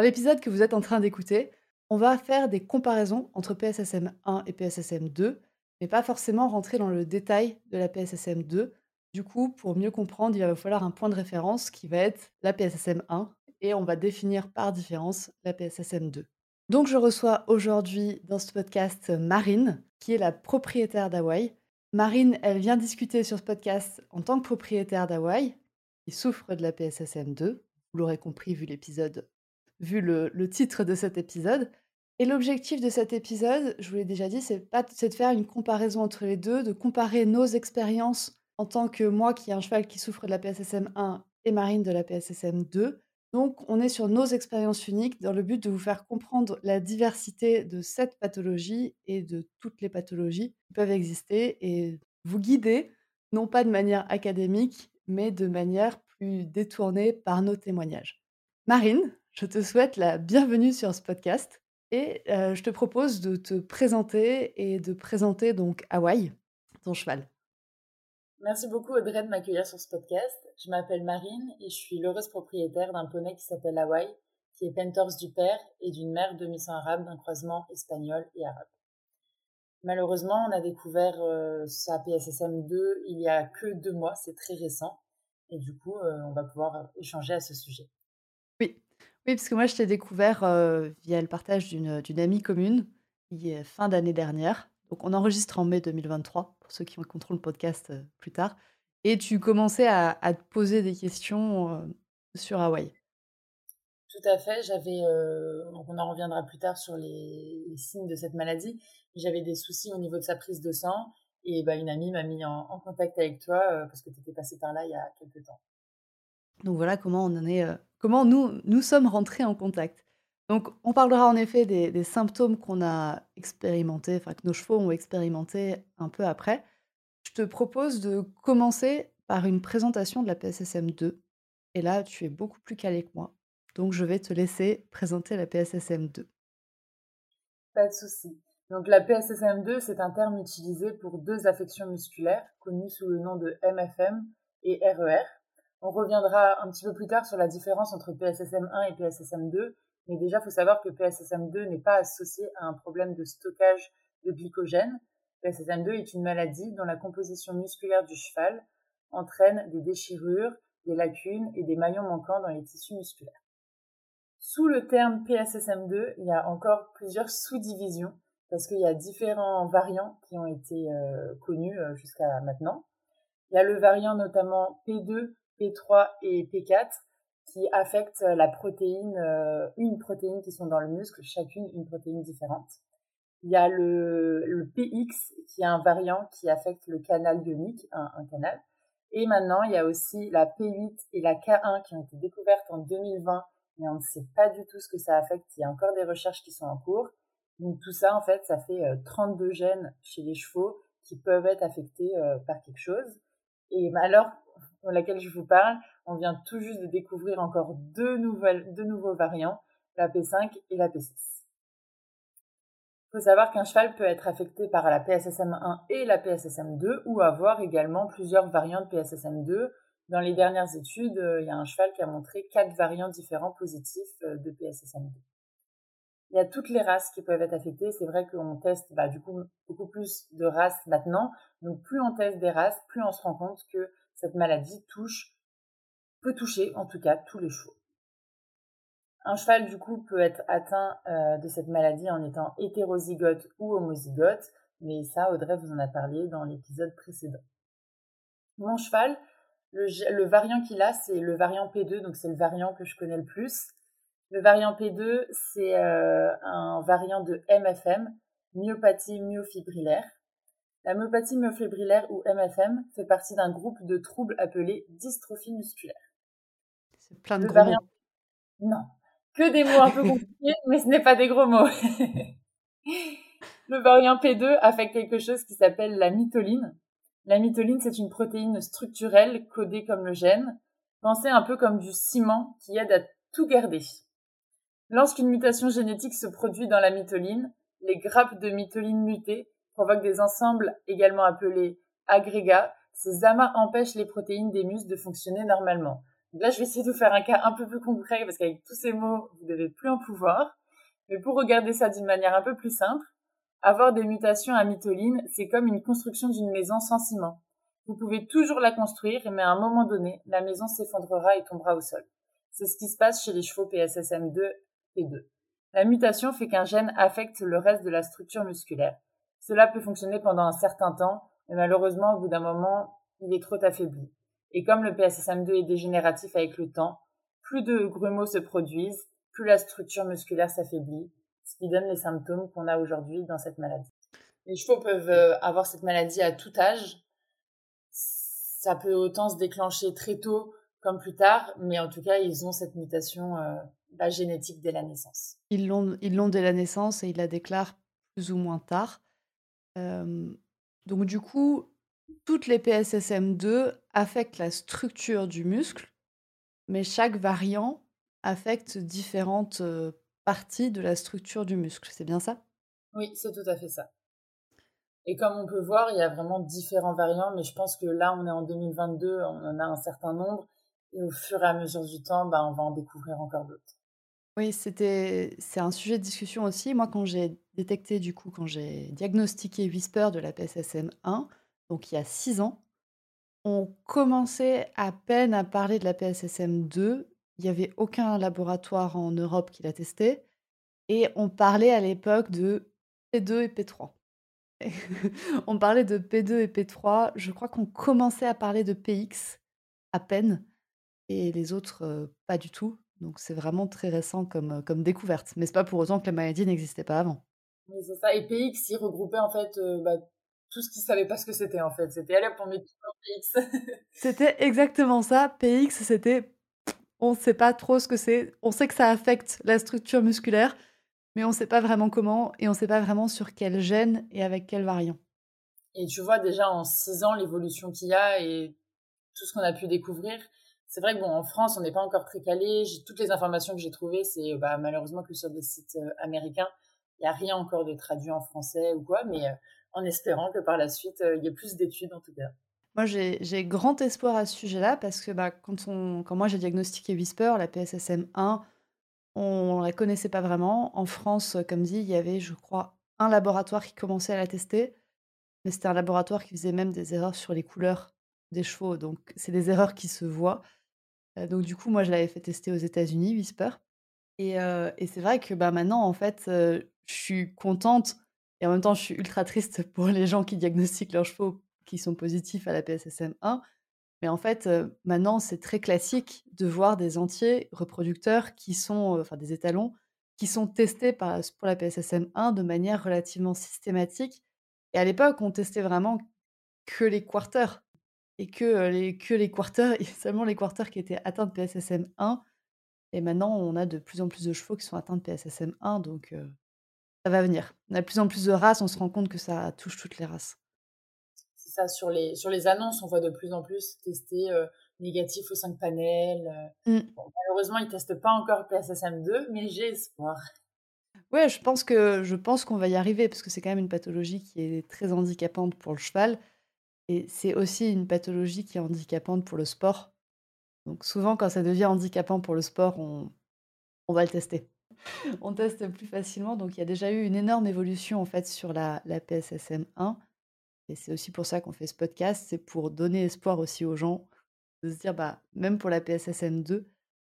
Dans l'épisode que vous êtes en train d'écouter, on va faire des comparaisons entre PSSM 1 et PSSM 2, mais pas forcément rentrer dans le détail de la PSSM 2, du coup, pour mieux comprendre, il va falloir un point de référence qui va être la PSSM 1 et on va définir par différence la PSSM 2. Donc je reçois aujourd'hui dans ce podcast Marine, qui est la propriétaire d'Hawaï. Marine, elle vient discuter sur ce podcast en tant que propriétaire d'Hawaï, qui souffre de la PSSM 2. Vous l'aurez compris vu l'épisode, vu le, titre de cet épisode. Et l'objectif de cet épisode, je vous l'ai déjà dit, c'est de faire une comparaison entre les deux, de comparer nos expériences en tant que moi qui ai un cheval qui souffre de la PSSM 1 et Marine de la PSSM 2. Donc, on est sur nos expériences uniques dans le but de vous faire comprendre la diversité de cette pathologie et de toutes les pathologies qui peuvent exister et vous guider, non pas de manière académique, mais de manière plus détournée par nos témoignages. Marine, je te souhaite la bienvenue sur ce podcast et je te propose de te présenter et de présenter donc Hawaï, ton cheval. Merci beaucoup Audrey de m'accueillir sur ce podcast. Je m'appelle Marine et je suis l'heureuse propriétaire d'un poney qui s'appelle Hawaii, qui est Pentors du père et d'une mère demi-sang arabe d'un croisement espagnol et arabe. Malheureusement, on a découvert sa PSSM 2 il y a que deux mois, c'est très récent, et du coup, on va pouvoir échanger à ce sujet. Oui, parce que moi, je t'ai découvert euh, via le partage d'une amie commune, qui est fin d'année dernière. Donc, on enregistre en mai 2023 ceux qui contrôlent le podcast plus tard. Et tu commençais à, te poser des questions sur Hawaï. Tout à fait. J'avais, on en reviendra plus tard sur les, signes de cette maladie. J'avais des soucis au niveau de sa prise de sang. Et bah, une amie m'a mis en, contact avec toi parce que tu étais passé par là il y a quelques temps. Donc voilà comment on en est, comment nous nous sommes rentrés en contact. Donc on parlera en effet des, symptômes qu'on a expérimentés, enfin que nos chevaux ont expérimentés un peu après. Je te propose de commencer par une présentation de la PSSM 2. Et là, tu es beaucoup plus calé que moi. Donc je vais te laisser présenter la PSSM 2. Pas de souci. Donc la PSSM 2, c'est un terme utilisé pour deux affections musculaires connues sous le nom de MFM et RER. On reviendra un petit peu plus tard sur la différence entre PSSM 1 et PSSM 2 mais déjà, il faut savoir que PSSM2 n'est pas associé à un problème de stockage de glycogène. PSSM2 est une maladie dont la composition musculaire du cheval entraîne des déchirures, des lacunes et des maillons manquants dans les tissus musculaires. Sous le terme PSSM2, il y a encore plusieurs sous-divisions parce qu'il y a différents variants qui ont été euh, connus euh, jusqu'à maintenant. Il y a le variant notamment P2, P3 et P4 qui affectent la protéine, euh, une protéine qui sont dans le muscle, chacune une protéine différente. Il y a le, PX qui est un variant qui affecte le canal ionique, un, un, canal. Et maintenant, il y a aussi la P8 et la K1 qui ont été découvertes en 2020, mais on ne sait pas du tout ce que ça affecte. Il y a encore des recherches qui sont en cours. Donc tout ça, en fait, ça fait 32 euh, gènes chez les chevaux qui peuvent être affectés euh, par quelque chose. Et alors, dans laquelle je vous parle, on vient tout juste de découvrir encore deux, nouvelles, deux nouveaux variants, la P5 et la P6. Il faut savoir qu'un cheval peut être affecté par la PSSM1 et la PSSM2 ou avoir également plusieurs variants de PSSM2. Dans les dernières études, euh, il y a un cheval qui a montré quatre variants différents positifs euh, de PSSM2. Il y a toutes les races qui peuvent être affectées. C'est vrai qu'on teste bah, du coup beaucoup plus de races maintenant. Donc plus on teste des races, plus on se rend compte que cette maladie touche, peut toucher en tout cas tous les chevaux. Un cheval du coup peut être atteint euh, de cette maladie en étant hétérozygote ou homozygote, mais ça Audrey vous en a parlé dans l'épisode précédent. Mon cheval, le, variant qu'il a, c'est le variant P2, donc c'est le variant que je connais le plus. Le variant P2, c'est euh, un variant de MFM, myopathie myofibrillaire. La myopathie myoflébrillaire ou MFM fait partie d'un groupe de troubles appelés dystrophie musculaire. C'est plein de gros Non. Que des mots un peu compliqués, mais ce n'est pas des gros mots. le variant P2 affecte quelque chose qui s'appelle la mitoline. La mitoline, c'est une protéine structurelle codée comme le gène, pensée un peu comme du ciment qui aide à tout garder. Lorsqu'une mutation génétique se produit dans la mitoline, les grappes de mitoline mutées provoquent des ensembles également appelés agrégats. Ces amas empêchent les protéines des muscles de fonctionner normalement. là, je vais essayer de vous faire un cas un peu plus concret parce qu'avec tous ces mots, vous devez plus en pouvoir. Mais pour regarder ça d'une manière un peu plus simple, avoir des mutations à c'est comme une construction d'une maison sans ciment. Vous pouvez toujours la construire, mais à un moment donné, la maison s'effondrera et tombera au sol. C'est ce qui se passe chez les chevaux PSSM2 et 2. La mutation fait qu'un gène affecte le reste de la structure musculaire. Cela peut fonctionner pendant un certain temps, mais malheureusement, au bout d'un moment, il est trop affaibli. Et comme le PSSM2 est dégénératif avec le temps, plus de grumeaux se produisent, plus la structure musculaire s'affaiblit, ce qui donne les symptômes qu'on a aujourd'hui dans cette maladie. Les chevaux peuvent euh, avoir cette maladie à tout âge. Ça peut autant se déclencher très tôt comme plus tard, mais en tout cas, ils ont cette mutation euh, la génétique dès la naissance. Ils l'ont, ils l'ont dès la naissance et ils la déclarent plus ou moins tard. Donc du coup, toutes les PSSM2 affectent la structure du muscle, mais chaque variant affecte différentes parties de la structure du muscle. C'est bien ça? Oui, c'est tout à fait ça. Et comme on peut voir, il y a vraiment différents variants, mais je pense que là, on est en 2022, on en a un certain nombre, et au fur et à mesure du temps, bah, on va en découvrir encore d'autres. Oui, c'était c'est un sujet de discussion aussi. Moi, quand j'ai détecté, du coup, quand j'ai diagnostiqué Whisper de la PSSM1, donc il y a 6 ans, on commençait à peine à parler de la PSSM2. Il n'y avait aucun laboratoire en Europe qui l'a testé et on parlait à l'époque de P2 et P3. On parlait de P2 et P3. Je crois qu'on commençait à parler de PX à peine et les autres, euh, pas du tout. Donc c'est vraiment très récent comme, euh, comme découverte. Mais c'est pas pour autant que la maladie n'existait pas avant. Oui, c'est ça. Et PX, il regroupait en fait euh, bah, tout ce qu'ils savaient pas ce que c'était en fait. C'était allez pour mettre PX. c'était exactement ça. PX, c'était on ne sait pas trop ce que c'est. On sait que ça affecte la structure musculaire, mais on ne sait pas vraiment comment et on ne sait pas vraiment sur quel gène et avec quel variant. Et tu vois déjà en six ans l'évolution qu'il y a et tout ce qu'on a pu découvrir c'est vrai que bon, en France, on n'est pas encore très calé. Toutes les informations que j'ai trouvées, c'est bah, malheureusement que sur des sites euh, américains, il n'y a rien encore de traduit en français ou quoi, mais euh, en espérant que par la suite, euh, il y ait plus d'études en tout cas. Moi, j'ai grand espoir à ce sujet-là parce que bah, quand, quand moi j'ai diagnostiqué Whisper, la PSSM1, on ne la connaissait pas vraiment. En France, comme dit, il y avait, je crois, un laboratoire qui commençait à la tester, mais c'était un laboratoire qui faisait même des erreurs sur les couleurs des chevaux. Donc, c'est des erreurs qui se voient donc du coup, moi, je l'avais fait tester aux États-Unis, Whisper et c'est vrai que, bah, maintenant, en fait, je suis contente et en même temps, je suis ultra triste pour les gens qui diagnostiquent leurs chevaux qui sont positifs à la PSSM1. Mais en fait, maintenant, c'est très classique de voir des entiers reproducteurs qui sont enfin des étalons, qui sont testés pour la PSSM1 de manière relativement systématique et à l'époque, on testait vraiment que les quarters et que les, que les quarters, seulement les quarters qui étaient atteints de PSSM 1. Et maintenant, on a de plus en plus de chevaux qui sont atteints de PSSM 1, donc ça va venir. On a de plus en plus de races, on se rend compte que ça touche toutes les races. C'est ça, sur les, sur les annonces, on voit de plus en plus tester négatif aux 5 panels. Mmh. malheureusement, ils ne testent pas encore PSSM 2, mais j'ai espoir. Ouais, je pense que je pense qu'on va y arriver parce que c'est quand même une pathologie qui est très handicapante pour le cheval. Et c'est aussi une pathologie qui est handicapante pour le sport. Donc souvent, quand ça devient handicapant pour le sport, on, va le tester. on teste plus facilement. Donc il y a déjà eu une énorme évolution en fait sur la, la PSSM1. Et c'est aussi pour ça qu'on fait ce podcast. C'est pour donner espoir aussi aux gens de se dire, bah, même pour la PSSM2,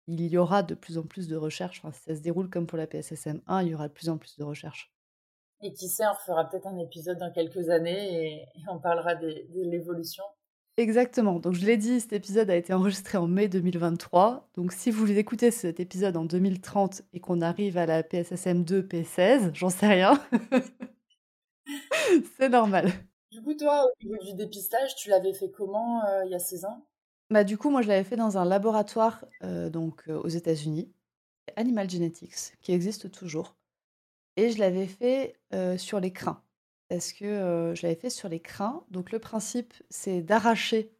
il y aura de plus en plus de recherches. Si ça se déroule comme pour la PSSM1, il y aura de plus en plus de recherches. Et qui sait, on fera peut-être un épisode dans quelques années et, on parlera de, l'évolution. Exactement. Donc je l'ai dit, cet épisode a été enregistré en mai 2023. Donc si vous écoutez cet épisode en 2030 et qu'on arrive à la PSSM 2, P16, j'en sais rien. C'est normal. Du coup, toi, au niveau du dépistage, tu l'avais fait comment euh, il y a 16 ans? Bah, Du coup, moi, je l'avais fait dans un laboratoire euh, donc, euh, aux États-Unis Animal Genetics, qui existe toujours. Et je l'avais fait sur les crins. Parce que je l'avais fait sur les crins? Donc le principe, c'est d'arracher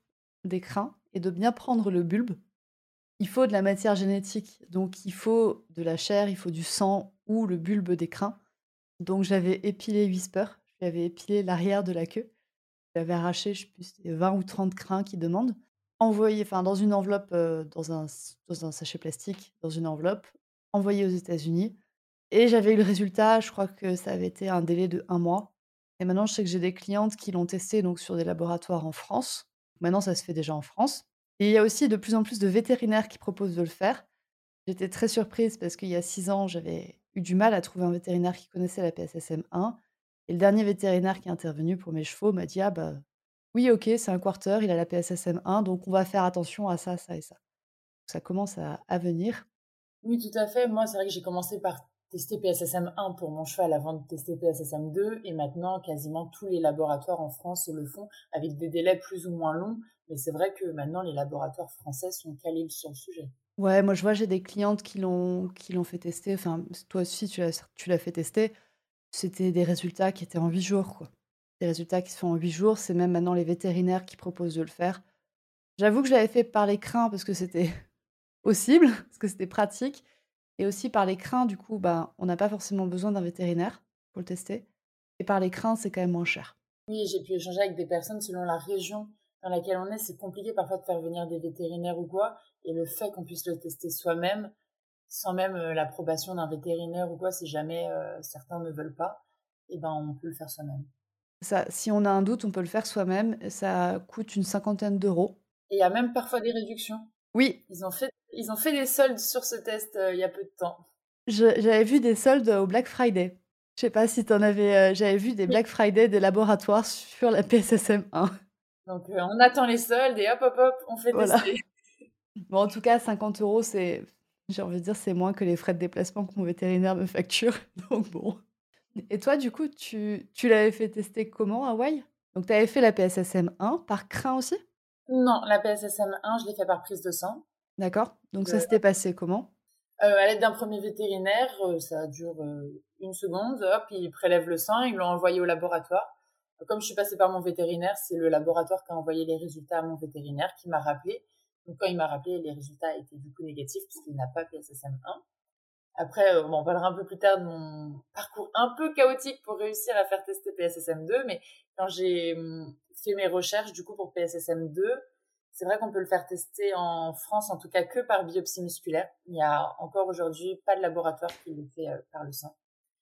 des crins et de bien prendre le bulbe. Il faut de la matière génétique, donc il faut de la chair, il faut du sang ou le bulbe des crins. Donc j'avais épilé Whisper, j'avais épilé l'arrière de la queue. J'avais arraché, je sais plus, 20 ou 30 crins qui demandent. Envoyé, enfin dans une enveloppe, dans un dans un sachet plastique, dans une enveloppe, envoyé aux États-Unis et j'avais eu le résultat, je crois que ça avait été un délai de un mois et maintenant je sais que j'ai des clientes qui l'ont testé donc sur des laboratoires en France. Maintenant ça se fait déjà en France et il y a aussi de plus en plus de vétérinaires qui proposent de le faire. J'étais très surprise parce qu'il y a 6 ans, j'avais eu du mal à trouver un vétérinaire qui connaissait la PSSM1 et le dernier vétérinaire qui est intervenu pour mes chevaux m'a dit: «Ah bah, oui OK, c'est un quarter, il a la PSSM1 donc on va faire attention à ça, ça et ça». Ça commence à à venir. Oui, tout à fait. Moi, c'est vrai que j'ai commencé par tester PSSM1 pour mon cheval avant de tester PSSM2 et maintenant quasiment tous les laboratoires en France le font avec des délais plus ou moins longs. Mais c'est vrai que maintenant les laboratoires français sont calés sur le sujet. Ouais, moi je vois, j'ai des clientes qui l'ont qui l'ont fait tester. Enfin, toi aussi tu l'as tu l'as fait tester. C'était des résultats qui étaient en 8 jours, quoi. Des résultats qui se font en 8 jours. C'est même maintenant les vétérinaires qui proposent de le faire. J'avoue que je l'avais fait par les crins parce que c'était possible, parce que c'était pratique. Et aussi par les crins, du coup, bah, on n'a pas forcément besoin d'un vétérinaire pour le tester. Et par les crins, c'est quand même moins cher. Oui, j'ai pu échanger avec des personnes selon la région dans laquelle on est. C'est compliqué parfois de faire venir des vétérinaires ou quoi. Et le fait qu'on puisse le tester soi-même, sans même euh, l'approbation d'un vétérinaire ou quoi, si jamais euh, certains ne veulent pas, eh ben, on peut le faire soi-même. Ça, si on a un doute, on peut le faire soi-même. Ça coûte une cinquantaine d'euros. Et il y a même parfois des réductions. Oui. Ils ont fait, ils ont fait des soldes sur ce test euh, il y a peu de temps. J'avais vu des soldes au Black Friday. Je sais pas si tu en avais. J'avais vu des Black Friday des laboratoires sur la PSSM 1. Donc on attend les soldes et hop hop hop, on fait tester. Bon, en tout cas, 50 euros, c'est j'ai envie de dire, c'est moins que les frais de déplacement que mon vétérinaire me facture, donc bon. Et toi, du coup, tu tu l'avais fait tester comment à Hawaï? Donc tu avais fait la PSSM 1 par crin aussi? Non, la PSSM 1, je l'ai fait par prise de sang. D'accord, donc ça s'était passé comment? Euh, à l'aide d'un premier vétérinaire, euh, ça dure, euh, une seconde, hop, il prélève le sang, ils l'ont envoyé au laboratoire. Comme je suis passée par mon vétérinaire, c'est le laboratoire qui a envoyé les résultats à mon vétérinaire qui m'a rappelé donc quand il m'a rappelé, les résultats étaient du coup négatifs puisqu'il n'a pas PSSM 1. Après, euh, on parlera un peu plus tard de mon parcours un peu chaotique pour réussir à faire tester PSSM 2, mais quand j'ai hum, fait mes recherches du coup pour PSSM 2, c'est vrai qu'on peut le faire tester en France, en tout cas que par biopsie musculaire. Il n'y a encore aujourd'hui pas de laboratoire qui le fait euh, par le sang.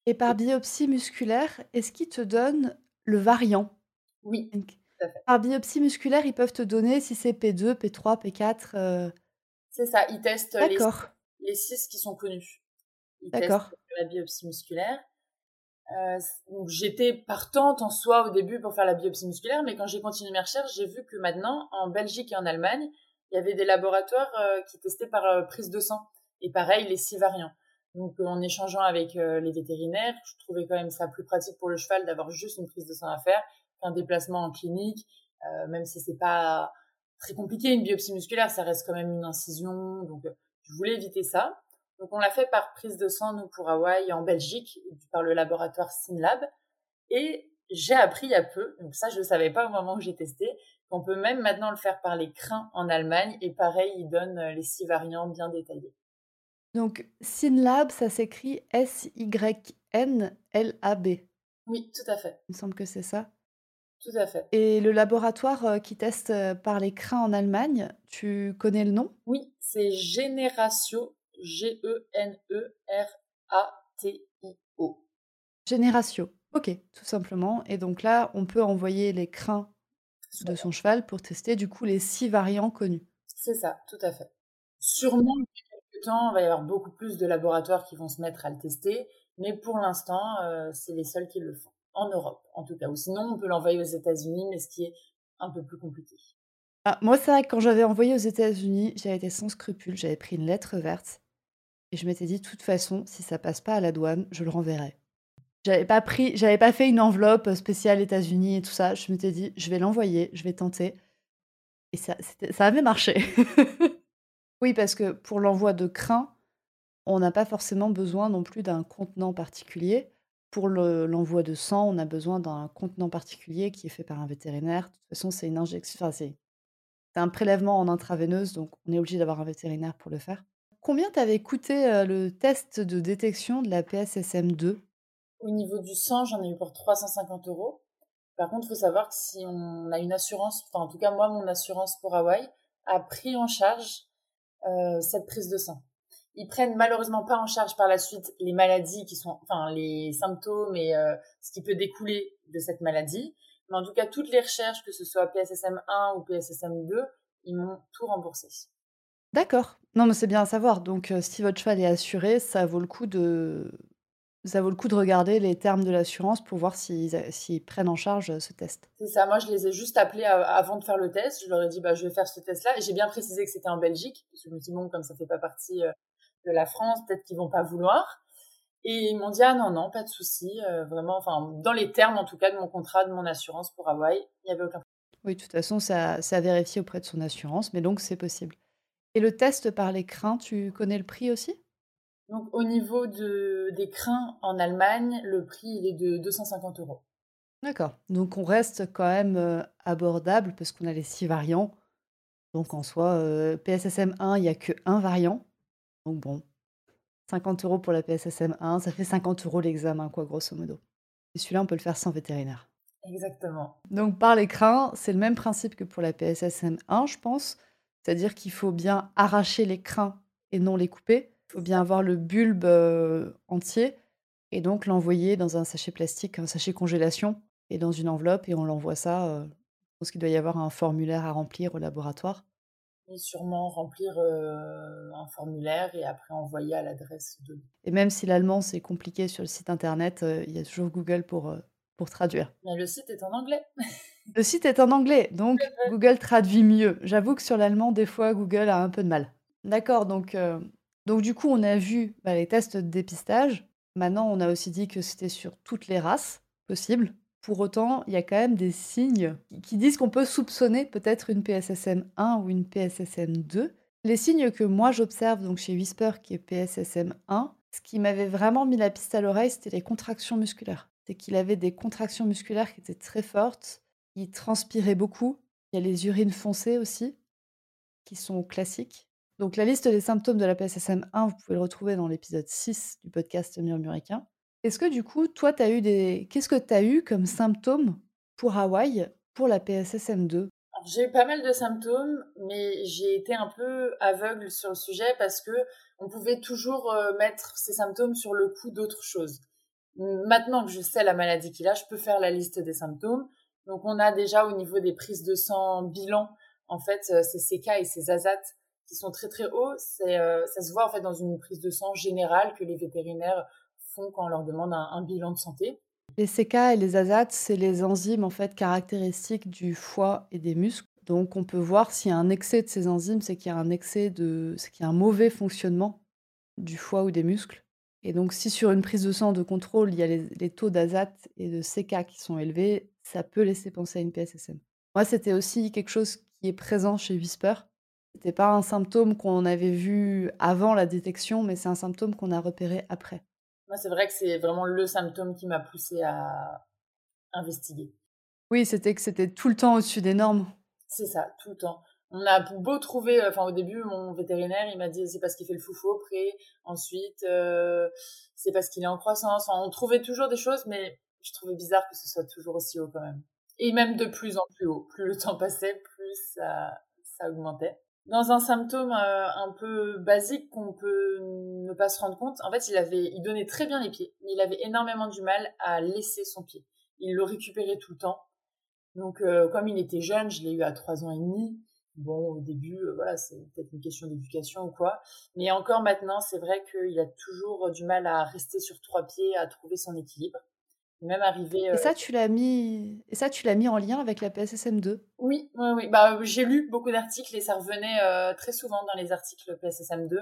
Et par biopsie musculaire, est-ce qu'il te donne le variant? Oui. Par biopsie musculaire, ils peuvent te donner si c'est P2, P3, P4, C'est ça, ils testent les les 6 qui sont connus. Ils testent la biopsie musculaire. Euh, j'étais partante en soi au début pour faire la biopsie musculaire, mais quand j'ai continué mes recherches, j'ai vu que maintenant, en Belgique et en Allemagne, il y avait des laboratoires euh, qui testaient par euh, prise de sang. Et pareil, les six variants. Donc, en échangeant avec les vétérinaires, je trouvais quand même ça plus pratique pour le cheval d'avoir juste une prise de sang à faire qu'un déplacement en clinique, euh, même si c'est pas très compliqué, une biopsie musculaire, ça reste quand même une incision, donc euh, je voulais éviter ça. Donc on l'a fait par prise de sang, nous, pour Hawaï, en Belgique, par le laboratoire Synlab. Et j'ai appris il y a peu, donc ça je ne savais pas au moment où j'ai testé, qu'on peut même maintenant le faire par les crins en Allemagne. Et pareil, ils donnent euh, les six variants bien détaillés. Donc Synlab, ça s'écrit S-Y-N-L-A-B. Oui, tout à fait. Il me semble que c'est ça. Tout à fait. Et le laboratoire, euh, qui teste, euh, par les crins en Allemagne, tu connais le nom? Oui, c'est Generatio, G-E-N-E-R-A-T-I-O. Generatio, OK, tout simplement et donc là, on peut envoyer les crins de son cheval pour tester, du coup, les six variants connus? C'est ça, tout à fait. Sûrement, depuis quelques temps, il va y avoir beaucoup plus de laboratoires qui vont se mettre à le tester, mais pour l'instant, euh, c'est les seuls qui le font en Europe, en tout cas. Ou sinon, on peut l'envoyer aux États-Unis, mais ce qui est un peu plus compliqué. Ah, moi, c'est vrai que quand j'avais envoyé aux États-Unis, j'avais été sans scrupule. J'avais pris une lettre verte et je m'étais dit, de toute façon, si ça passe pas à la douane, je le renverrai. J'avais pas pris, j'avais pas fait une enveloppe spéciale États-Unis et tout ça. Je m'étais dit, je vais l'envoyer, je vais tenter. Et ça, ça avait marché. oui, parce que pour l'envoi de crin, on n'a pas forcément besoin non plus d'un contenant particulier. Pour le l'envoi de sang, on a besoin d'un contenant particulier qui est fait par un vétérinaire. De toute façon, c'est une injection c'est un prélèvement en intraveineuse, donc on est obligé d'avoir un vétérinaire pour le faire. Combien t'avait coûté, heu, le test de détection de la PSSM2? Au niveau du sang, j'en ai eu pour 350 euros. Par contre, il faut savoir que si on a une assurance, enfin en tout cas moi, mon assurance pour Hawaï a pris en charge euh, cette prise de sang. Ils prennent malheureusement pas en charge par la suite les maladies qui sont, enfin les symptômes et euh, ce qui peut découler de cette maladie. Mais en tout cas, toutes les recherches, que ce soit PSSM 1 ou PSSM 2, ils m'ont tout remboursé. D'accord. Non, mais c'est bien à savoir. Donc, heu, si votre cheval est assuré, ça vaut le coup de ça vaut le coup de regarder les termes de l'assurance pour voir s'ils s'ils prennent en charge, euh, ce test. C'est ça, moi je les ai juste appelés avant de faire le test. Je leur ai dit bah je vais faire ce test-là et j'ai bien précisé que c'était en Belgique parce que je me suis dit bon comme ça fait pas partie euh, de la France, peut-être qu'ils vont pas vouloir. Et ils m'ont dit ah non non pas de souci, euh, vraiment enfin dans les termes en tout cas de mon contrat de mon assurance pour Hawaï, il y avait aucun. Oui, de toute façon, ça ça a vérifié auprès de son assurance, mais donc c'est possible. Et le test par les crins, tu connais le prix aussi? Donc au niveau de, des crins en Allemagne, le prix il est de 250 euros. D'accord. Donc on reste quand même euh, abordable parce qu'on a les six variants. Donc en soi, euh, PSSM 1, il n'y a que un variant. Donc bon, 50 euros pour la PSSM 1, ça fait 50 euros l'examen, quoi, grosso modo. Et celui-là, on peut le faire sans vétérinaire. Exactement. Donc par les crins, c'est le même principe que pour la PSSM 1, je pense. C'est-à-dire qu'il faut bien arracher les crins et non les couper. Il faut bien avoir le bulbe euh, entier et donc l'envoyer dans un sachet plastique, un sachet congélation et dans une enveloppe et on l'envoie ça. Euh, je pense qu'il doit y avoir un formulaire à remplir au laboratoire. Et sûrement remplir euh, un formulaire et après envoyer à l'adresse de. Et même si l'allemand c'est compliqué sur le site internet, il y a toujours Google pour, pour traduire. Mais le site est en anglais. le site est en anglais, donc Google traduit mieux. J'avoue que sur l'allemand, des fois, Google a un peu de mal. D'accord, donc donc du coup, on a vu bah, les tests de dépistage. Maintenant, on a aussi dit que c'était sur toutes les races possibles. Pour autant, il y a quand même des signes qui disent qu'on peut soupçonner peut-être une PSSM 1 ou une PSSM 2. Les signes que moi j'observe donc chez Whisper qui est PSSM 1, ce qui m'avait vraiment mis la piste à l'oreille, c'était les contractions musculaires. C'est qu'il avait des contractions musculaires qui étaient très fortes, il transpirait beaucoup. Il y a les urines foncées aussi, qui sont classiques. Donc la liste des symptômes de la PSSM1, vous pouvez le retrouver dans l'épisode 6 du podcast Murmuricain. Est-ce que du coup, toi, as eu des... Qu'est-ce que tu as eu comme symptômes pour Hawaï pour la PSSM2 j'ai eu pas mal de symptômes, mais j'ai été un peu aveugle sur le sujet parce que on pouvait toujours euh, mettre ces symptômes sur le coup d'autres choses. Maintenant que je sais la maladie qu'il a, je peux faire la liste des symptômes. Donc on a déjà au niveau des prises de sang bilan, en fait, euh, ces CK et ces ASAT qui sont très très hauts, euh, ça se voit en fait dans une prise de sang générale que les vétérinaires font quand on leur demande un, bilan de santé. Les CK et les ASAT, c'est les enzymes en fait caractéristiques du foie et des muscles. Donc on peut voir s'il y a un excès de ces enzymes, c'est qu'il y a un excès de, c'est qu'il y a un mauvais fonctionnement du foie ou des muscles. Et donc si sur une prise de sang de contrôle, il y a les, les taux d'ASAT et de CK qui sont élevés, ça peut laisser penser à une PSSM. Moi, c'était aussi quelque chose qui est présent chez Whisper. C'était pas un symptôme qu'on avait vu avant la détection, mais c'est un symptôme qu'on a repéré après. Moi, c'est vrai que c'est vraiment le symptôme qui m'a poussé à investiguer. Oui, c'était que c'était tout le temps au-dessus des normes. C'est ça, tout le temps. On a beau trouver, enfin au début, mon vétérinaire, il m'a dit c'est parce qu'il fait le foufou au pré. Ensuite, euh, c'est parce qu'il est en croissance. on trouvait toujours des choses, mais je trouvais bizarre que ce soit toujours aussi haut quand même. Et même de plus en plus haut. Plus le temps passait, plus ça, ça augmentait. Dans un symptôme euh, un peu basique qu'on peut ne pas se rendre compte, en fait, il avait, il donnait très bien les pieds, mais il avait énormément du mal à laisser son pied. Il le récupérait tout le temps. Donc, euh, comme il était jeune, je l'ai eu à trois ans et demi. Bon, au début, euh, voilà, c'est peut-être une question d'éducation ou quoi. Mais encore maintenant, c'est vrai qu'il a toujours du mal à rester sur trois pieds, à trouver son équilibre même arrivé. Et ça, tu l'as mis, et ça, tu l'as mis en lien avec la PSSM2 Oui, oui, oui. Bah, j'ai lu beaucoup d'articles et ça revenait très souvent dans les articles PSSM2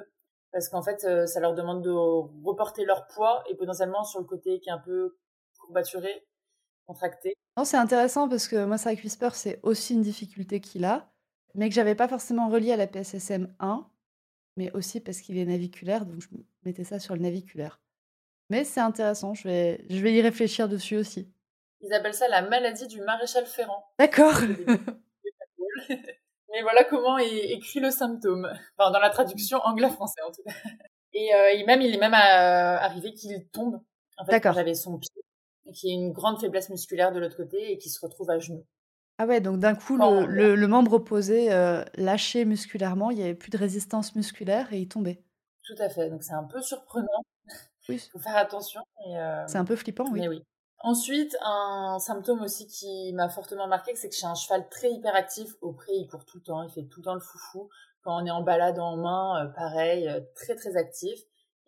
parce qu'en fait, ça leur demande de reporter leur poids et potentiellement sur le côté qui est un peu courbaturé, contracté. Non, c'est intéressant parce que moi, que Whisper, c'est aussi une difficulté qu'il a, mais que j'avais pas forcément relié à la PSSM1. mais aussi parce qu'il est naviculaire, donc je mettais ça sur le naviculaire. Mais c'est intéressant, je vais je vais y réfléchir dessus aussi. Ils appellent ça la maladie du maréchal Ferrand. D'accord. Mais voilà comment est écrit le symptôme. Enfin, dans la traduction anglais-français, en tout cas. Et, euh, même, il est même euh, arrivé qu'il tombe. En fait, quand j'avais son pied, y ait une grande faiblesse musculaire de l'autre côté et qu'il se retrouve à genoux. Ah ouais, donc d'un coup, le, le, membre opposé euh, lâché musculairement, il n'y avait plus de résistance musculaire et il tombait. Tout à fait, donc c'est un peu surprenant. Oui. Il faut faire attention. Euh, c'est un peu flippant, oui. Mais oui. Ensuite, un symptôme aussi qui m'a fortement marqué, c'est que j'ai un cheval très hyperactif. Au pré, il court tout le temps, il fait tout le temps le foufou. Quand on est en balade en main, euh, pareil, très très actif.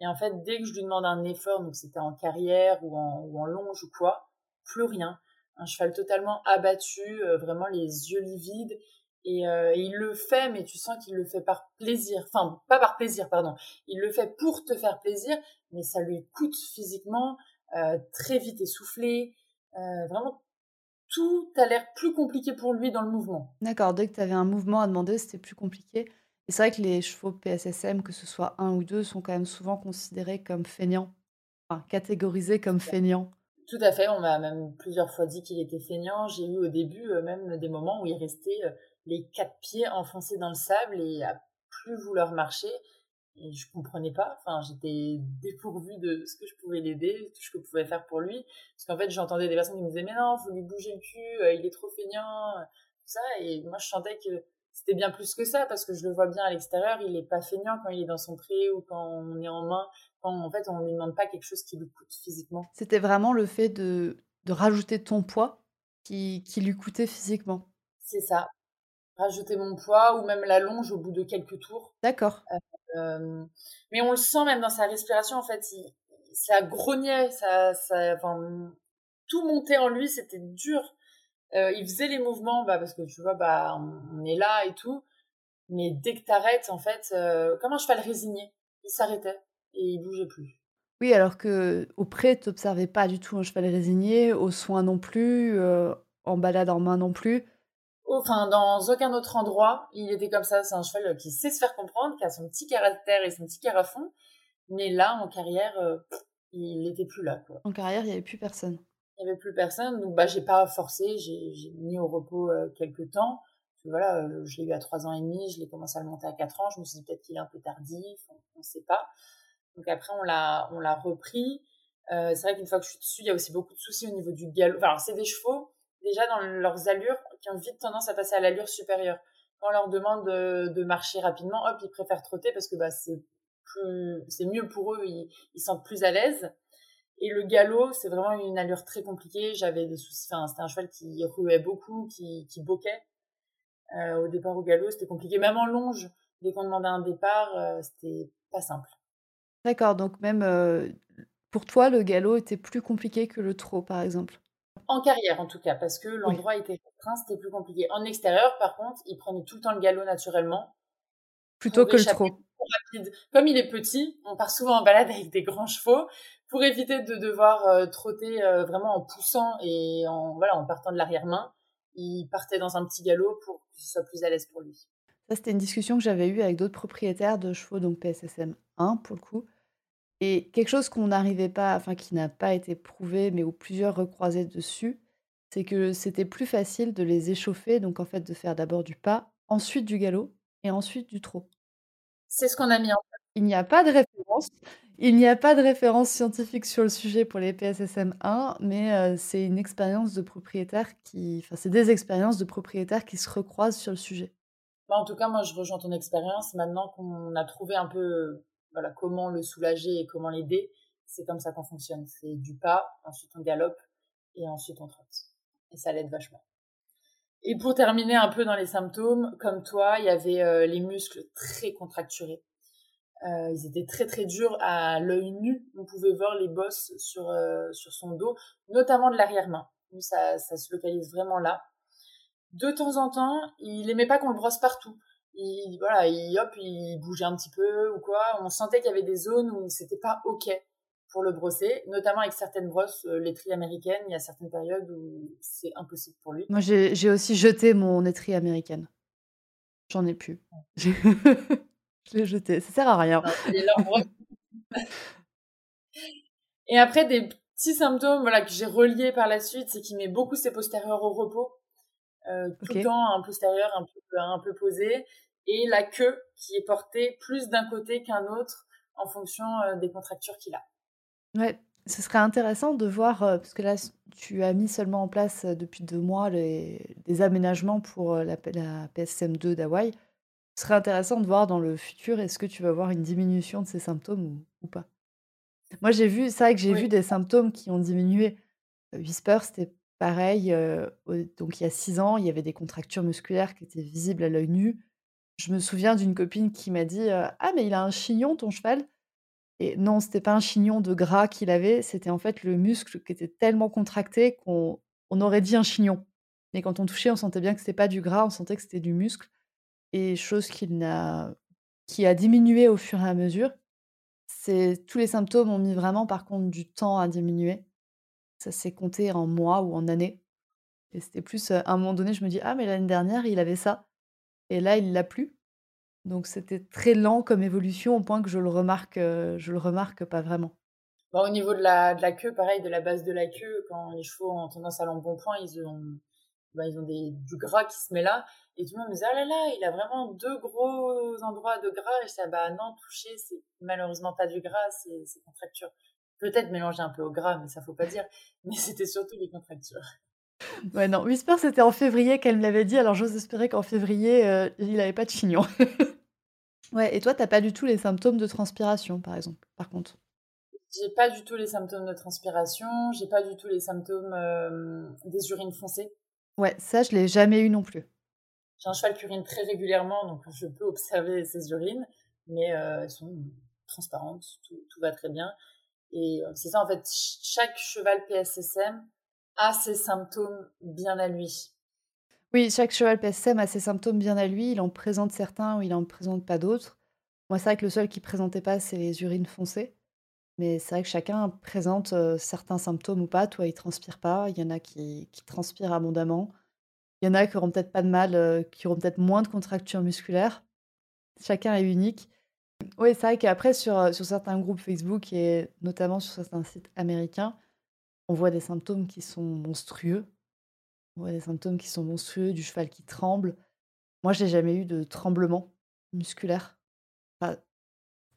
Et en fait, dès que je lui demande un effort, donc c'était en carrière ou en, ou en longe ou quoi, plus rien un cheval totalement abattu, euh, vraiment les yeux livides. Euh, et, il le fait, mais tu sens qu'il le fait par plaisir. Enfin, pas par plaisir, pardon. Il le fait pour te faire plaisir, mais ça lui coûte physiquement, euh, très vite essoufflé. vraiment, tout a l'air plus compliqué pour lui dans le mouvement. D'accord, dès que tu avais un mouvement à demander, c'était plus compliqué. Et c'est vrai que les chevaux PSSM, que ce soit un ou deux, sont quand même souvent considérés comme feignants, enfin catégorisés comme feignants. Tout à fait, on m'a même plusieurs fois dit qu'il était feignant. J'ai eu au début euh, même des moments où il restait euh, les quatre pieds enfoncés dans le sable et à plus vouloir marcher. Et je comprenais pas. Enfin, j'étais dépourvue de ce que je pouvais l'aider, tout ce que je pouvais faire pour lui. Parce qu'en fait, j'entendais des personnes qui me disaient mais non, faut lui bouger le cul, euh, il est trop feignant, tout ça. Et moi, je sentais que c'était bien plus que ça parce que je le vois bien à l'extérieur, il est pas feignant quand il est dans son pré ou quand on est en main quand en fait on ne lui demande pas quelque chose qui lui coûte physiquement. C'était vraiment le fait de, de rajouter ton poids qui, qui lui coûtait physiquement. C'est ça. Rajouter mon poids ou même la longe au bout de quelques tours. D'accord. Euh, mais on le sent même dans sa respiration en fait. ça grognait, ça, ça, enfin, tout montait en lui, c'était dur. Euh, il faisait les mouvements, bah, parce que tu vois, bah, on, est là et tout. Mais dès que t'arrêtes, en fait, euh, comme un cheval résigné, il s'arrêtait et il bougeait plus. Oui, alors que au pré, tu n'observais pas du tout un cheval résigné, aux soins non plus, euh, en balade en main non plus. Enfin, dans aucun autre endroit, il était comme ça. C'est un cheval qui sait se faire comprendre, qui a son petit caractère et son petit carafon. Mais là, en carrière, euh, il n'était plus là. Quoi. En carrière, il n'y avait plus personne. Il n'y avait plus personne, donc bah, j'ai pas forcé, j'ai mis au repos euh, quelques temps. voilà, je l'ai eu à 3 ans et demi, je l'ai commencé à le monter à 4 ans. Je me suis dit peut-être qu'il est un peu tardif, on ne sait pas. Donc après, on l'a, on l'a repris. Euh, c'est vrai qu'une fois que je suis dessus, il y a aussi beaucoup de soucis au niveau du galop. Enfin, c'est des chevaux, déjà dans leurs allures, qui ont vite tendance à passer à l'allure supérieure. Quand on leur demande de, marcher rapidement, hop, ils préfèrent trotter parce que bah, c'est plus, c'est mieux pour eux, ils, ils sentent plus à l'aise. Et le galop, c'est vraiment une allure très compliquée. J'avais des soucis. Enfin, c'était un cheval qui ruait beaucoup, qui, qui boquait. Euh, au départ au galop, c'était compliqué. Même en longe, dès qu'on demandait un départ, euh, c'était pas simple. D'accord, donc même, pour toi, le galop était plus compliqué que le trot, par exemple? En carrière, en tout cas, parce que l'endroit était restreint, c'était plus compliqué. En extérieur, par contre, il prenait tout le temps le galop naturellement Plutôt que le trot? Comme il est petit, on part souvent en balade avec des grands chevaux pour éviter de devoir, trotter, vraiment en poussant et en voilà, en partant de l'arrière-main. Il partait dans un petit galop pour que ce soit plus à l'aise pour lui. Ça, c'était une discussion que j'avais eue avec d'autres propriétaires de chevaux, donc PSSM 1 pour le coup. Et quelque chose qu'on n'arrivait pas, enfin qui n'a pas été prouvé, mais où plusieurs recroisaient dessus, c'est que c'était plus facile de les échauffer, donc en fait de faire d'abord du pas, ensuite du galop et ensuite du trot. C'est ce qu'on a mis en place. Il n'y a pas de référence. Il n'y a pas de référence scientifique sur le sujet pour les PSSM 1, mais euh, c'est une expérience de propriétaires qui, enfin c'est des expériences de propriétaires qui se recroisent sur le sujet. Bah, en tout cas, moi, je rejoins ton expérience. Maintenant qu'on a trouvé un peu voilà, comment le soulager et comment l'aider, c'est comme ça qu'on fonctionne. C'est du pas, ensuite on galope et ensuite on trotte. Et ça l'aide vachement. Et pour terminer un peu dans les symptômes, comme toi, il y avait euh, les muscles très contracturés. Euh, ils étaient très très durs à l'œil nu. On pouvait voir les bosses sur, euh, sur son dos, notamment de l'arrière-main. Ça, ça se localise vraiment là de temps en temps, il aimait pas qu'on le brosse partout. Il, voilà, il, hop, il bougeait un petit peu ou quoi. On sentait qu'il y avait des zones où c'était pas ok pour le brosser, notamment avec certaines brosses euh, laiteries américaines. Il y a certaines périodes où c'est impossible pour lui. Moi, j'ai aussi jeté mon laiterie américaine. J'en ai plus. Je l'ai jeté, ça sert à rien. Et après, des petits symptômes voilà, que j'ai reliés par la suite, c'est qu'il met beaucoup ses postérieurs au repos, euh, tout le temps un postérieur un peu, un peu posé, et la queue qui est portée plus d'un côté qu'un autre en fonction euh, des contractures qu'il a. Ouais, ce serait intéressant de voir, euh, parce que là, tu as mis seulement en place depuis deux mois les, des aménagements pour la, la PSM2 d'Hawaï. Ce serait intéressant de voir dans le futur, est-ce que tu vas voir une diminution de ces symptômes ou pas? Moi, j'ai vu c'est vrai que j'ai vu des symptômes qui ont diminué. Whisper, c'était pareil, donc il y a 6 ans, il y avait des contractures musculaires qui étaient visibles à l'œil nu. Je me souviens d'une copine qui m'a dit, «Ah mais il a un chignon ton cheval?» et non, c'était pas un chignon de gras qu'il avait, c'était en fait le muscle qui était tellement contracté qu'on on aurait dit un chignon. Mais quand on touchait, on sentait bien que c'était pas du gras, on sentait que c'était du muscle et chose n'a qui a diminué au fur et à mesure. C'est tous les symptômes ont mis vraiment par contre du temps à diminuer. Ça s'est compté en mois ou en années et c'était plus, à un moment donné, je me dis: «Ah mais l'année dernière, il avait ça et là, il l'a plus». Donc c'était très lent comme évolution au point que je le remarque, je le remarque pas vraiment. Bah, au niveau de la queue, pareil, de la base de la queue, quand les chevaux ont tendance à l'embonpoint, ils ont bah, ils ont des du gras qui se met là et tout le monde me disait «Ah là là, il a vraiment deux gros endroits de gras» et je disais «Ah bah non, toucher, c'est malheureusement pas du gras, c'est c'est contracture». Peut-être mélanger un peu au gras, mais ça faut pas dire. Mais c'était surtout les contractures. Ouais, non, Whisper, c'était en février qu'elle me l'avait dit, alors j'ose espérer qu'en février, euh, il avait pas de chignon. Ouais et toi, tu as pas du tout les symptômes de transpiration, par exemple, par contre? J'ai pas du tout les symptômes de transpiration, j'ai pas du tout les symptômes, euh, des urines foncées. Ouais, ça, je l'ai jamais eu non plus. J'ai un cheval qui urine très régulièrement, donc je peux observer ses urines, mais euh, elles sont transparentes, tout, va très bien. Et euh, c'est ça, en fait, chaque cheval PSSM a ses symptômes bien à lui. Oui, chaque cheval PSSM a ses symptômes bien à lui. Il en présente certains ou il en présente pas d'autres. Moi, c'est vrai que le seul qui présentait pas, c'est les urines foncées. Mais c'est vrai que chacun présente euh, certains symptômes ou pas. Toi, il transpire pas. Il y en a qui, qui transpirent abondamment. Il y en a qui auront peut-être pas de mal, euh, qui auront peut-être moins de contractures musculaires. Chacun est unique. Oui, c'est vrai qu'après sur, euh, sur certains groupes Facebook et notamment sur certains sites américains, on voit des symptômes qui sont monstrueux. On voit des symptômes qui sont monstrueux, du cheval qui tremble. Moi, j'ai jamais eu de tremblement musculaire.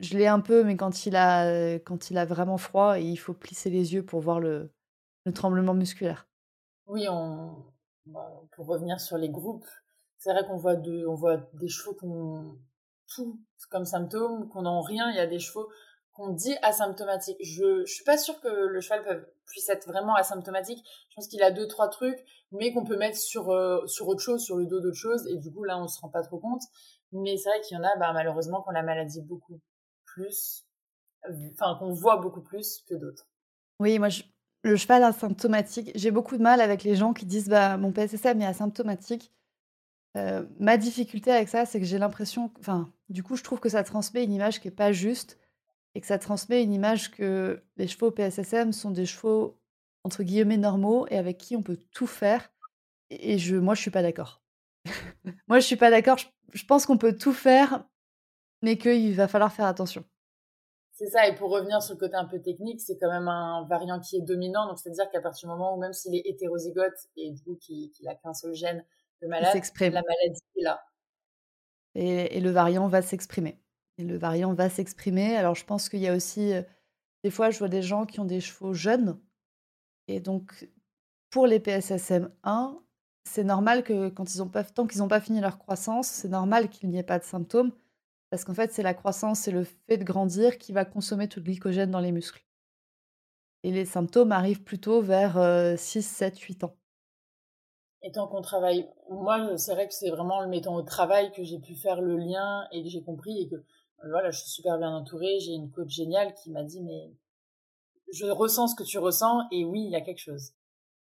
je l'ai un peu, mais quand il a, quand il a vraiment froid il faut plisser les yeux pour voir le, le tremblement musculaire. Oui, bah, pour revenir sur les groupes, c'est vrai qu'on voit, on voit des chevaux qui ont comme symptômes, qu'on n'ont rien. Il y a des chevaux qu'on dit asymptomatiques. Je ne suis pas sûre que le cheval puisse être vraiment asymptomatique. Je pense qu'il a deux, trois trucs, mais qu'on peut mettre sur, euh, sur autre chose, sur le dos d'autre chose. Et du coup, là, on ne se rend pas trop compte. Mais c'est vrai qu'il y en a, bah, malheureusement, qu'on la maladie beaucoup plus, enfin, qu'on voit beaucoup plus que d'autres. Oui, moi, le cheval asymptomatique, j'ai beaucoup de mal avec les gens qui disent bah, mon PSSM est asymptomatique. Euh, ma difficulté avec ça, c'est que j'ai l'impression, enfin, du coup, je trouve que ça transmet une image qui n'est pas juste et que ça transmet une image que les chevaux PSSM sont des chevaux entre guillemets normaux et avec qui on peut tout faire. Et je, moi, je suis pas d'accord. moi, je suis pas d'accord. je pense qu'on peut tout faire, mais qu'il va falloir faire attention. C'est ça, et pour revenir sur le côté un peu technique, c'est quand même un variant qui est dominant, donc c'est-à-dire qu'à partir du moment où même s'il est hétérozygote et du coup qu'il a qu'un seul gène de malade, la maladie est là. Et, le variant va s'exprimer. Et le variant va s'exprimer. Alors je pense qu'il y a aussi, euh, des fois je vois des gens qui ont des chevaux jeunes, et donc pour les PSSM1, c'est normal que quand ils ont pas, tant qu'ils n'ont pas fini leur croissance, c'est normal qu'il n'y ait pas de symptômes. Parce qu'en fait, c'est la croissance, c'est le fait de grandir qui va consommer tout le glycogène dans les muscles. Et les symptômes arrivent plutôt vers 6, 7, 8 ans. Et tant qu'on travaille, moi, c'est vrai que c'est vraiment le mettant au travail que j'ai pu faire le lien et que j'ai compris et que voilà, je suis super bien entourée. J'ai une coach géniale qui m'a dit, mais je ressens ce que tu ressens et oui, il y a quelque chose.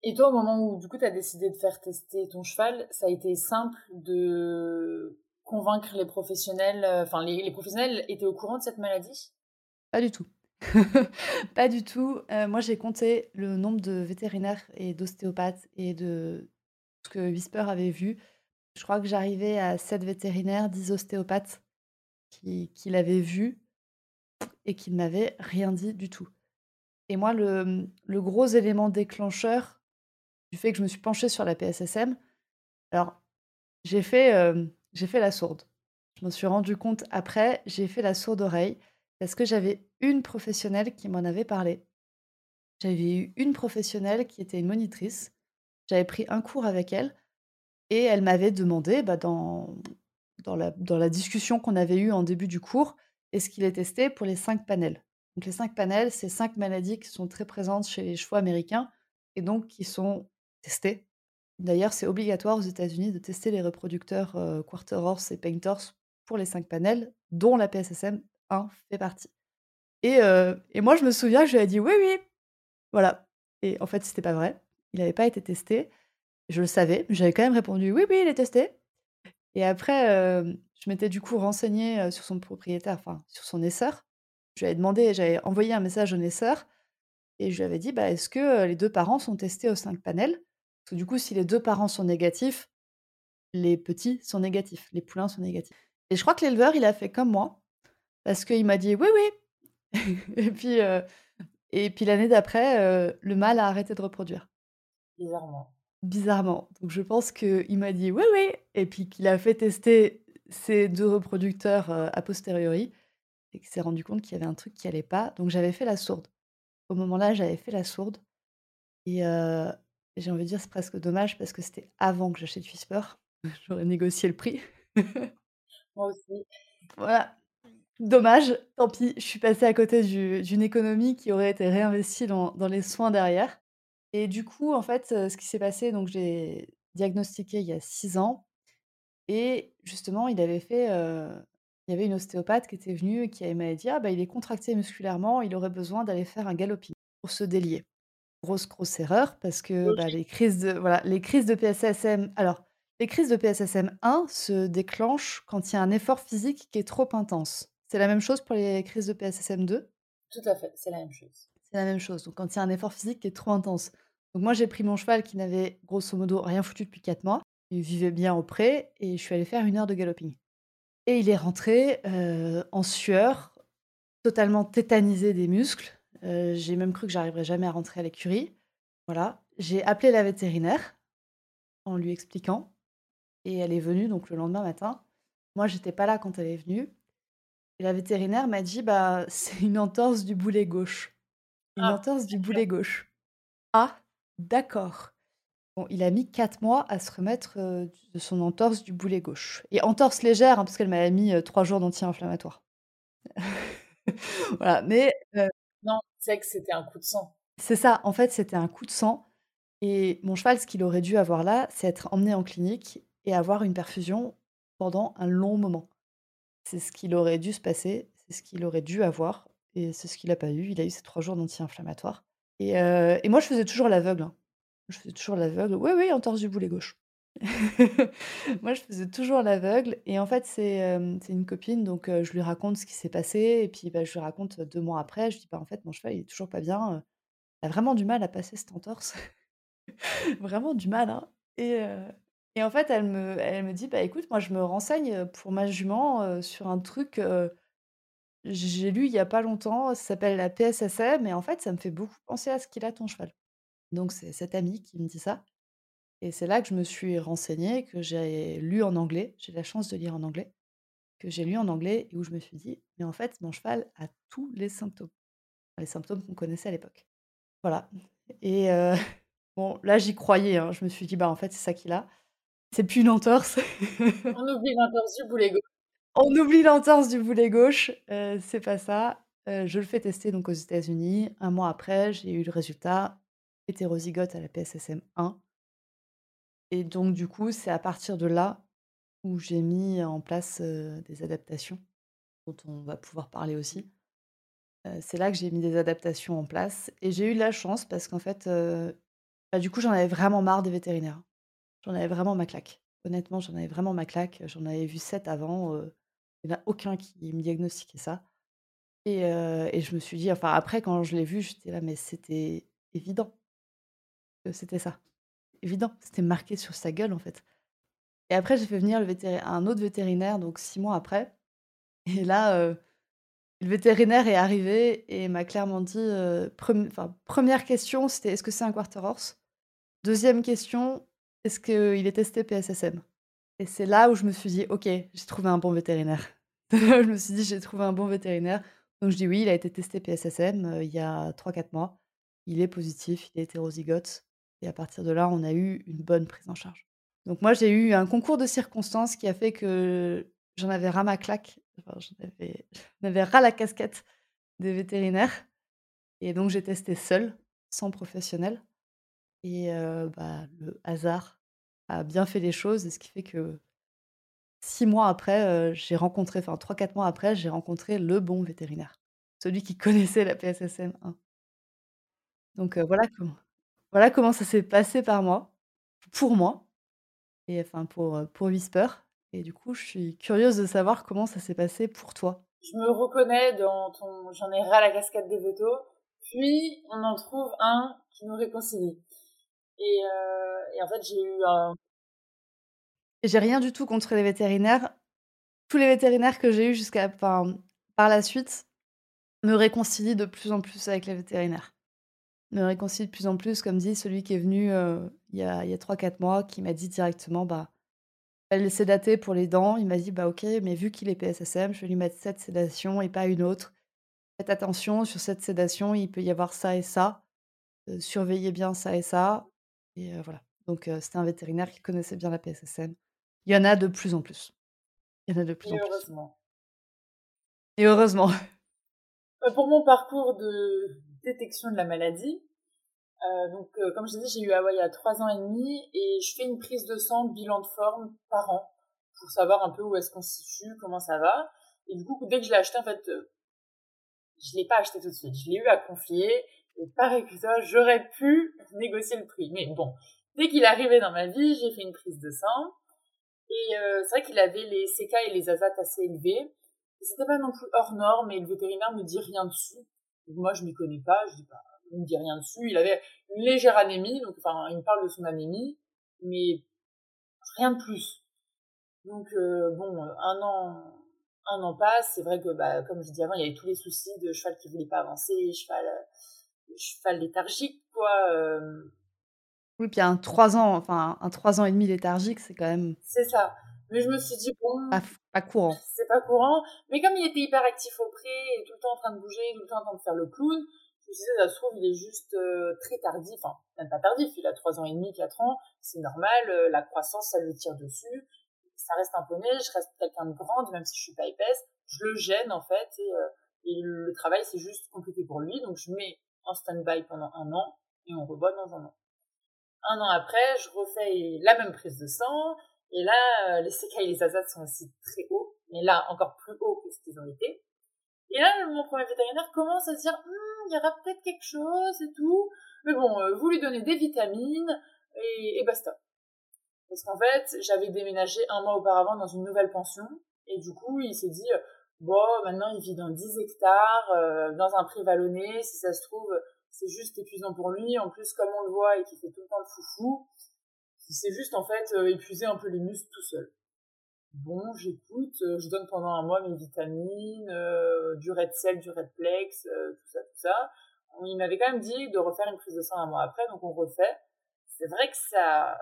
Et toi, au moment où du coup tu as décidé de faire tester ton cheval, ça a été simple de convaincre les professionnels, euh, enfin les, professionnels étaient au courant de cette maladie? Pas du tout. pas du tout. Euh, moi, j'ai compté le nombre de vétérinaires et d'ostéopathes et de ce que Whisper avait vu. Je crois que j'arrivais à 7 vétérinaires, 10 ostéopathes qu'il avait vu et qu'il ne m'avait rien dit du tout. Et moi, le, gros élément déclencheur du fait que je me suis penchée sur la PSSM, alors j'ai fait, euh, fait la sourde. Je m'en suis rendu compte après, j'ai fait la sourde oreille parce que j'avais une professionnelle qui m'en avait parlé. J'avais eu une professionnelle qui était une monitrice. J'avais pris un cours avec elle et elle m'avait demandé, bah, dans, dans, la, discussion qu'on avait eue en début du cours, est-ce qu'il est testé pour les cinq panels? Donc les cinq panels, c'est cinq maladies qui sont très présentes chez les chevaux américains et donc qui sont testées. D'ailleurs, c'est obligatoire aux États-Unis de tester les reproducteurs euh, Quarter Horse et Paint Horse pour les cinq panels, dont la PSSM 1 fait partie. Et, euh, et moi, je me souviens que je lui ai dit oui, oui, voilà. Et en fait, c'était pas vrai. Il n'avait pas été testé. Je le savais, j'avais quand même répondu oui, oui, il est testé. Et après, je m'étais du coup renseignée sur son propriétaire, enfin sur son naisseur. Je lui avais demandé, j'avais envoyé un message au naisseur et je lui avais dit bah, est-ce que les deux parents sont testés aux cinq panels? Parce que du coup, si les deux parents sont négatifs, les petits sont négatifs, les poulains sont négatifs. Et je crois que l'éleveur, il a fait comme moi, parce qu'il m'a dit oui, oui. et puis, et puis l'année d'après, le mâle a arrêté de reproduire. Bizarrement. Bizarrement. Donc je pense qu'il m'a dit oui, oui, et puis qu'il a fait tester ces deux reproducteurs a posteriori, et qu'il s'est rendu compte qu'il y avait un truc qui allait pas. Donc j'avais fait la sourde. Au moment-là, j'avais fait la sourde. Et j'ai envie de dire, c'est presque dommage parce que c'était avant que j'achète Whisper. J'aurais négocié le prix. Moi aussi. Voilà. Dommage, tant pis, je suis passée à côté d'une économie qui aurait été réinvestie dans, les soins derrière. Et du coup, en fait, ce qui s'est passé, donc j'ai diagnostiqué il y a six ans. Et justement, il avait fait. il y avait une ostéopathe qui était venue et qui m'avait dit Ah, bah, il est contracté musculairement, il aurait besoin d'aller faire un galloping pour se délier. Grosse, grosse erreur parce que bah, les, crises de, voilà, les crises de PSSM. Alors, les crises de PSSM 1 se déclenchent quand il y a un effort physique qui est trop intense. C'est la même chose pour les crises de PSSM 2 Tout à fait, c'est la même chose. C'est la même chose. Donc, quand il y a un effort physique qui est trop intense. Donc, moi, j'ai pris mon cheval qui n'avait grosso modo rien foutu depuis 4 mois. Il vivait bien au pré et je suis allée faire une heure de galloping. Et il est rentré euh, en sueur, totalement tétanisé des muscles. Euh, j'ai même cru que j'arriverais jamais à rentrer à l'écurie. Voilà. J'ai appelé la vétérinaire en lui expliquant. Et elle est venue donc le lendemain matin. Moi, j'étais pas là quand elle est venue. Et la vétérinaire m'a dit bah c'est une entorse du boulet gauche. Une ah, entorse du boulet gauche. Ah, d'accord. Bon, il a mis quatre mois à se remettre de son entorse du boulet gauche. Et entorse légère, hein, parce qu'elle m'avait mis trois jours d'anti-inflammatoire. voilà, mais. Non, c'est que c'était un coup de sang. C'est ça, en fait, c'était un coup de sang. Et mon cheval, ce qu'il aurait dû avoir là, c'est être emmené en clinique et avoir une perfusion pendant un long moment. C'est ce qu'il aurait dû se passer, c'est ce qu'il aurait dû avoir, et c'est ce qu'il n'a pas eu. Il a eu ces trois jours d'anti-inflammatoire. Et, moi, je faisais toujours l'aveugle. Hein. Je faisais toujours l'aveugle. Oui, oui, entorse du boulet gauche. moi, je faisais toujours l'aveugle. Et en fait, c'est une copine, donc je lui raconte ce qui s'est passé. Et puis, bah, je lui raconte deux mois après. Je dis, bah, en fait, mon cheval, il est toujours pas bien. il a vraiment du mal à passer cette entorse. vraiment du mal. Hein. Et, en fait, elle me elle me dit: «Bah, écoute, moi, je me renseigne, pour ma jument, sur un truc, j'ai lu il y a pas longtemps, ça s'appelle la PSSM et en fait, ça me fait beaucoup penser à ce qu'il a ton cheval». Donc c'est cette amie qui me dit ça et c'est là que je me suis renseignée, que j'ai lu en anglais. J'ai la chance de lire en anglais, que j'ai lu en anglais et où je me suis dit: «Mais en fait, mon cheval a tous les symptômes». Les symptômes qu'on connaissait à l'époque. Voilà et bon, là, j'y croyais, hein. Je me suis dit: «Bah, en fait, c'est ça qu'il a». C'est plus une entorse. On oublie l'entorse du boulet gauche. On oublie l'entorse du boulet gauche, euh, c'est pas ça. Euh, je le fais tester donc aux États-Unis. Un mois après, j'ai eu le résultat hétérozygote à la PSSM 1. Et donc du coup, c'est à partir de là où j'ai mis en place euh, des adaptations dont on va pouvoir parler aussi. c'est là que j'ai mis des adaptations en place et j'ai eu de la chance parce qu'en fait, bah, du coup, j'en avais vraiment marre des vétérinaires. J'en avais vraiment ma claque. Honnêtement, j'en avais vraiment ma claque. J'en avais vu 7 avant, il n'y en a aucun qui me diagnostiquait ça et je me suis dit enfin après quand je l'ai vu, j'étais là: «Mais c'était évident que c'était ça. Évident, c'était marqué sur sa gueule, en fait» et après j'ai fait venir le un autre vétérinaire donc 6 mois après Et là, le vétérinaire est arrivé et m'a clairement dit, heu, prem enfin, 1 question, c'était: «Est-ce que c'est un quarter horse?» 2e question: «Est-ce qu'il est testé PSSM?» Et c'est là où je me suis dit: «OK, j'ai trouvé un bon vétérinaire». Je me suis dit: «J'ai trouvé un bon vétérinaire». Donc je dis: «Oui, il a été testé PSSM, heu, il y a 3-4 mois. Il est positif, il est hétérozygote» et à partir de là, on a eu une bonne prise en charge. Donc moi, j'ai eu un concours de circonstances qui a fait que j'en avais ras ma claque, j'en avais avais ras la casquette des vétérinaires et donc j'ai testé seule, sans professionnel et heu, bah, le hasard a bien fait les choses ce qui fait que 6 mois après, heu, j'ai rencontré enfin 3-4 mois après, j'ai rencontré le bon vétérinaire. Celui qui connaissait la PSSM 1. Donc heu, voilà comment voilà comment ça s'est passé par moi pour moi et enfin pour, heu, pour Whisper et du coup, je suis curieuse de savoir comment ça s'est passé pour toi? Je me reconnais dans ton «j'en ai ras la casquette des vétos», puis on en trouve un qui nous réconcilie et heu et en fait, j'ai eu J'ai rien du tout contre les vétérinaires. Tous les vétérinaires que j'ai eus jusqu'à enfin, par la suite, me réconcilient de plus en plus avec les vétérinaires. Me réconcilient de plus en plus, comme dit celui qui est venu, heu, il y a a 3-4 mois, qui m'a dit directement: «Bah, elle est sédatée pour les dents». Il m'a dit: «Bah, OK, mais vu qu'il est PSSM, je vais lui mettre cette sédation et pas une autre. Faites attention, sur cette sédation, il peut y avoir ça et ça, heu, surveillez bien ça et ça» et voilà. Donc c'était un vétérinaire qui connaissait bien la PSSM. Il y en a de plus en plus. Il y en a de plus Et en plus. heureusement. Et heureusement. Heu, pour mon parcours de détection de la maladie, donc comme je disais, j'ai eu Hawa il y a 3 ans et demi et je fais une prise de sang, bilan de forme par an pour savoir un peu où est-ce qu'on se situe, comment ça va et du coup, dès que je l'ai acheté, en fait, heu, je l'ai pas acheté tout de suite. Je l'ai eu à confier et que toi, j'aurais pu négocier le prix. Mais bon, dès qu'il est arrivé dans ma vie, j'ai fait une prise de sang et heu, c'est vrai qu'il avait les CK et les azates assez élevés c'était pas non plus hors norme et le vétérinaire me dit rien dessus. Moi, je m'y connais pas, je dis: «Bah, il me dit rien dessus». Il avait une légère anémie, donc enfin, il me parle de son anémie, mais rien de plus. Donc heu, bon, 1 an 1 an passe. C'est vrai que, bah, comme je disais avant, il y avait tous les soucis de cheval qui voulait pas avancer, cheval, heu, cheval léthargique, quoi, hem Oui, puis un 3 ans, enfin un 3 ans et demi léthargique, c'est quand même C'est ça. Mais je me suis dit: «Bon, pas courant. c'est pas courant». Mais comme il était hyper actif au pré et tout le temps en train de bouger, tout le temps en train de faire le clown, je me disais: «Ça se trouve, il est juste, heu, très tardif». Enfin, même pas tardif, il a 3 ans et demi, 4 ans, c'est normal, heu, la croissance, ça lui tire dessus. Ça reste un poney, je reste quelqu'un de grande, même si je suis pas épaisse. Je le gêne, en fait et et le travail, c'est juste compliqué pour lui. Donc je mets en stand-by pendant 1 an et on revoit dans 1 an. 1 an après, je refais la même prise de sang et là, heu, les CK et les azates sont aussi très hauts, mais là, encore plus hauts que ce qu'ils ont été. Et là, mon 1er vétérinaire commence à se dire: «Mmh, il y aura peut-être quelque chose et tout, mais bon, heu, vous lui donnez des vitamines et et basta». Parce qu'en fait, j'avais déménagé 1 mois auparavant dans une nouvelle pension et du coup, il s'est dit, «Bon, maintenant, il vit dans 10 hectares, heu, dans un pré vallonné, si ça se trouve, c'est juste épuisant pour lui. En plus, comme on le voit et qu'il fait tout le temps le foufou, il s'est juste, en fait, heu, épuisé un peu les muscles tout seul». Bon, j'écoute, heu, je donne pendant 1 mois mes vitamines, heu, du Red-Cell, du Red-Plex, heu, tout ça, tout ça. Il m'avait quand même dit de refaire une prise de sang 1 mois après, donc on refait. C'est vrai que ça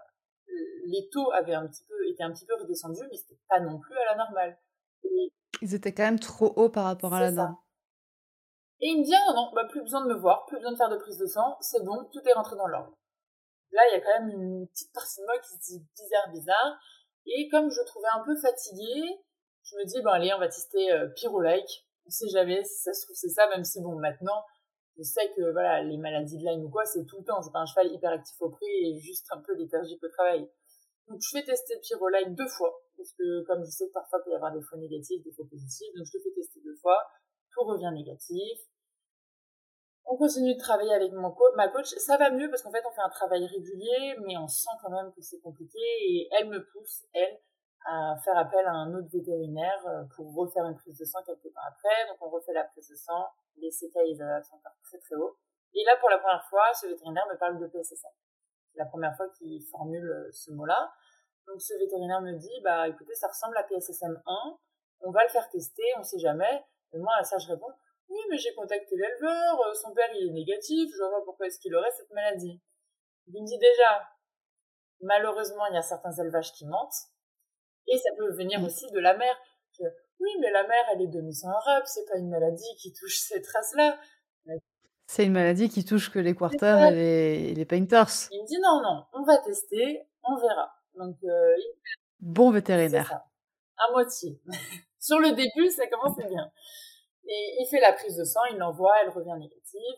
les taux avaient un petit peu étaient un petit peu redescendus, mais c'était pas non plus à la normale Ils étaient quand même trop hauts par rapport à la norme. et il me dit: «Ah non, non, bah, plus besoin de me voir, plus besoin de faire de prise de sang, c'est bon, tout est rentré dans l'ordre». Là, il y a quand même une petite partie de moi qui se dit: «Bizarre, bizarre» et comme je trouvais un peu fatigué, je me dis: «Bon allez, on va tester, heu, Pyrolike, on sait jamais, si ça se trouve c'est ça», même si bon, maintenant, je sais que voilà, les maladies de Lyme ou quoi, c'est tout le temps. C'est pas un cheval hyperactif au pré et juste un peu léthargique au travail. Donc je fais tester Pyrolike 2 fois parce que comme je sais que parfois il peut y avoir des faux négatifs, des faux positifs, donc je le fais tester 2 fois, tout revient négatif. On continue de travailler avec mon ma coach, ça va mieux parce qu'en fait, on fait un travail régulier, mais on sent quand même que c'est compliqué et elle me pousse, elle, à faire appel à un autre vétérinaire, heu, pour refaire une prise de sang quelque temps après. Donc on refait la prise de sang, les CK sont encore très, très hauts et là, pour la 1re fois, ce vétérinaire me parle de PSSM. C'est la 1re fois qu'il formule, heu, ce mot-là. Donc ce vétérinaire me dit: «Bah, écoutez, ça ressemble à PSSM 1, on va le faire tester, on sait jamais. Et moi, à ça, je réponds, oui, mais j'ai contacté l'éleveur, euh, son père, il est négatif, je vois pas pourquoi est-ce qu'il aurait cette maladie. Il me dit déjà, malheureusement, il y a certains élevages qui mentent, et ça peut venir aussi de la mère. oui, mais la mère, elle est demi sans rep, c'est pas une maladie qui touche ces traces-là. C'est une maladie qui touche que les quarters et les, painters. Il me dit non, non, on va tester, on verra. Donc, euh, bon vétérinaire. À moitié. Sur le début, ça commence bien. Et il fait la prise de sang, il l'envoie, elle revient négative.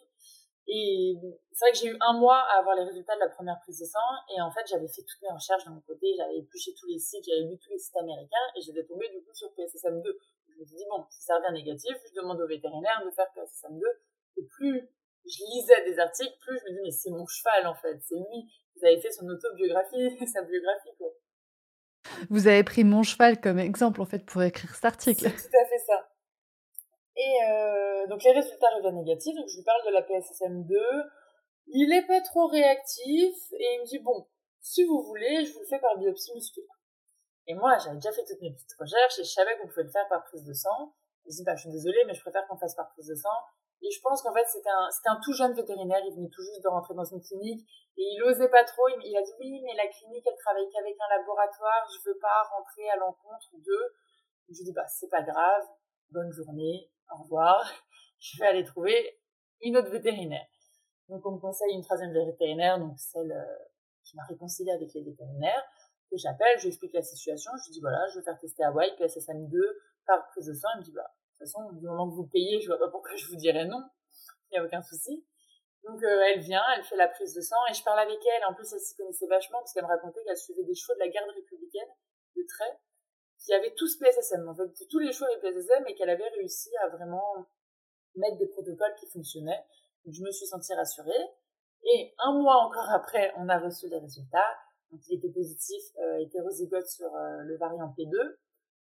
Et c'est vrai que j'ai eu un mois à avoir les résultats de la première prise de sang. Et en fait, j'avais fait toutes mes recherches de mon côté. J'avais épluché tous les sites, j'avais lu tous les sites américains. Et j'étais tombée du coup sur PSSM2. Je me suis dit, bon, si ça revient négatif, je demande au vétérinaire de faire PSSM2. Et plus je lisais des articles, plus je me dis, mais c'est mon cheval en fait. C'est lui. Vous avez fait son autobiographie, sa biographie quoi. Vous avez pris mon cheval comme exemple en fait pour écrire cet article. C'est tout à fait ça. Et euh, donc les résultats reviennent négatifs, donc je lui parle de la PSSM2. Il est pas trop réactif et il me dit bon, si vous voulez, je vous le fais par biopsie musculaire. Et moi, j'avais déjà fait toutes mes petites recherches et je savais qu'on pouvait le faire par prise de sang. Je dis bah je suis désolée, mais je préfère qu'on fasse par prise de sang. Et je pense qu'en fait c'était un un tout jeune vétérinaire, il venait tout juste de rentrer dans une clinique et il osait pas trop. Il, a dit oui, mais la clinique elle travaille qu'avec un laboratoire, je veux pas rentrer à l'encontre d'eux. Je lui dis bah c'est pas grave, bonne journée, au revoir, je vais aller trouver une autre vétérinaire. Donc on me conseille une troisième vétérinaire, donc celle euh, qui m'a réconcilié avec les vétérinaires, que j'appelle, je lui explique la situation, je lui dis voilà, je vais faire tester Hawaii, PSSM2, par prise de sang, il me dit bah, toute façon, du moment que vous payez, je vois pas pourquoi je vous dirais non, il n'y a aucun souci. Donc euh, elle vient, elle fait la prise de sang et je parle avec elle. En plus, elle s'y connaissait vachement parce qu'elle me racontait qu'elle suivait des chevaux de la garde républicaine de trait qui avait tous PSSM, en fait, tous les choix avaient PSSM et qu'elle avait réussi à vraiment mettre des protocoles qui fonctionnaient. Je me suis sentie rassurée. Et un mois encore après, on a reçu les résultats. Donc, il était positif, euh, hétérozygote sur euh, le variant P2.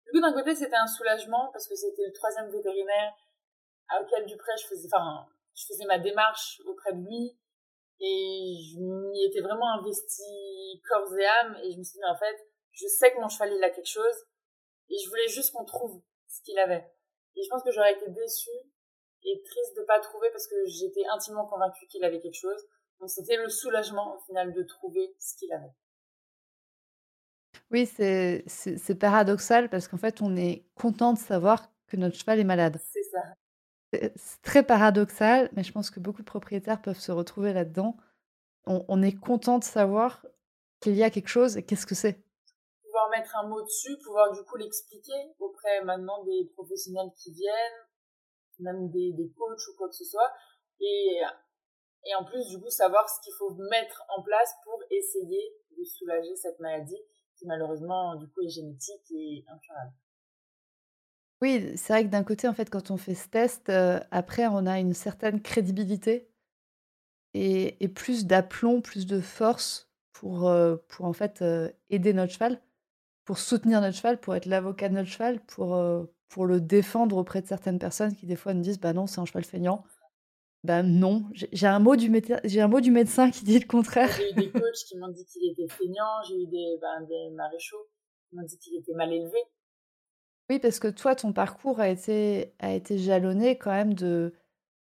Du coup, d'un côté, c'était un soulagement parce que c'était le troisième vétérinaire auquel Dupré, je faisais, enfin, je faisais ma démarche auprès de lui et je m'y étais vraiment investie corps et âme et je me suis dit, en fait, je sais que mon cheval, il a quelque chose et je voulais juste qu'on trouve ce qu'il avait. Et je pense que j'aurais été déçue et triste de pas trouver parce que j'étais intimement convaincue qu'il avait quelque chose. Donc c'était le soulagement au final de trouver ce qu'il avait. Oui, c'est paradoxal parce qu'en fait, on est content de savoir que notre cheval est malade. C'est ça. C'est très paradoxal, mais je pense que beaucoup de propriétaires peuvent se retrouver là-dedans. On, on, est content de savoir qu'il y a quelque chose et qu'est-ce que c'est pouvoir mettre un mot dessus, pouvoir du coup l'expliquer auprès maintenant des professionnels qui viennent, même des, des coachs ou quoi que ce soit, et, et en plus du coup savoir ce qu'il faut mettre en place pour essayer de soulager cette maladie malheureusement du coup est génétique et incurable. Oui, c'est vrai que d'un côté, en fait, quand on fait ce test, euh, après, on a une certaine crédibilité et, plus d'aplomb, plus de force pour, euh, pour en fait euh, aider notre cheval pour soutenir notre cheval, pour être l'avocat de notre cheval, pour, pour le défendre auprès de certaines personnes qui des fois nous disent bah non c'est un cheval feignant. Ben non, j'ai un mot du j'ai un mot du médecin qui dit le contraire. J'ai eu des coachs qui m'ont dit qu'il était feignant, j'ai eu des, ben, des maréchaux qui m'ont dit qu'il était mal élevé. Oui, parce que toi, ton parcours a été, a été jalonné quand même de,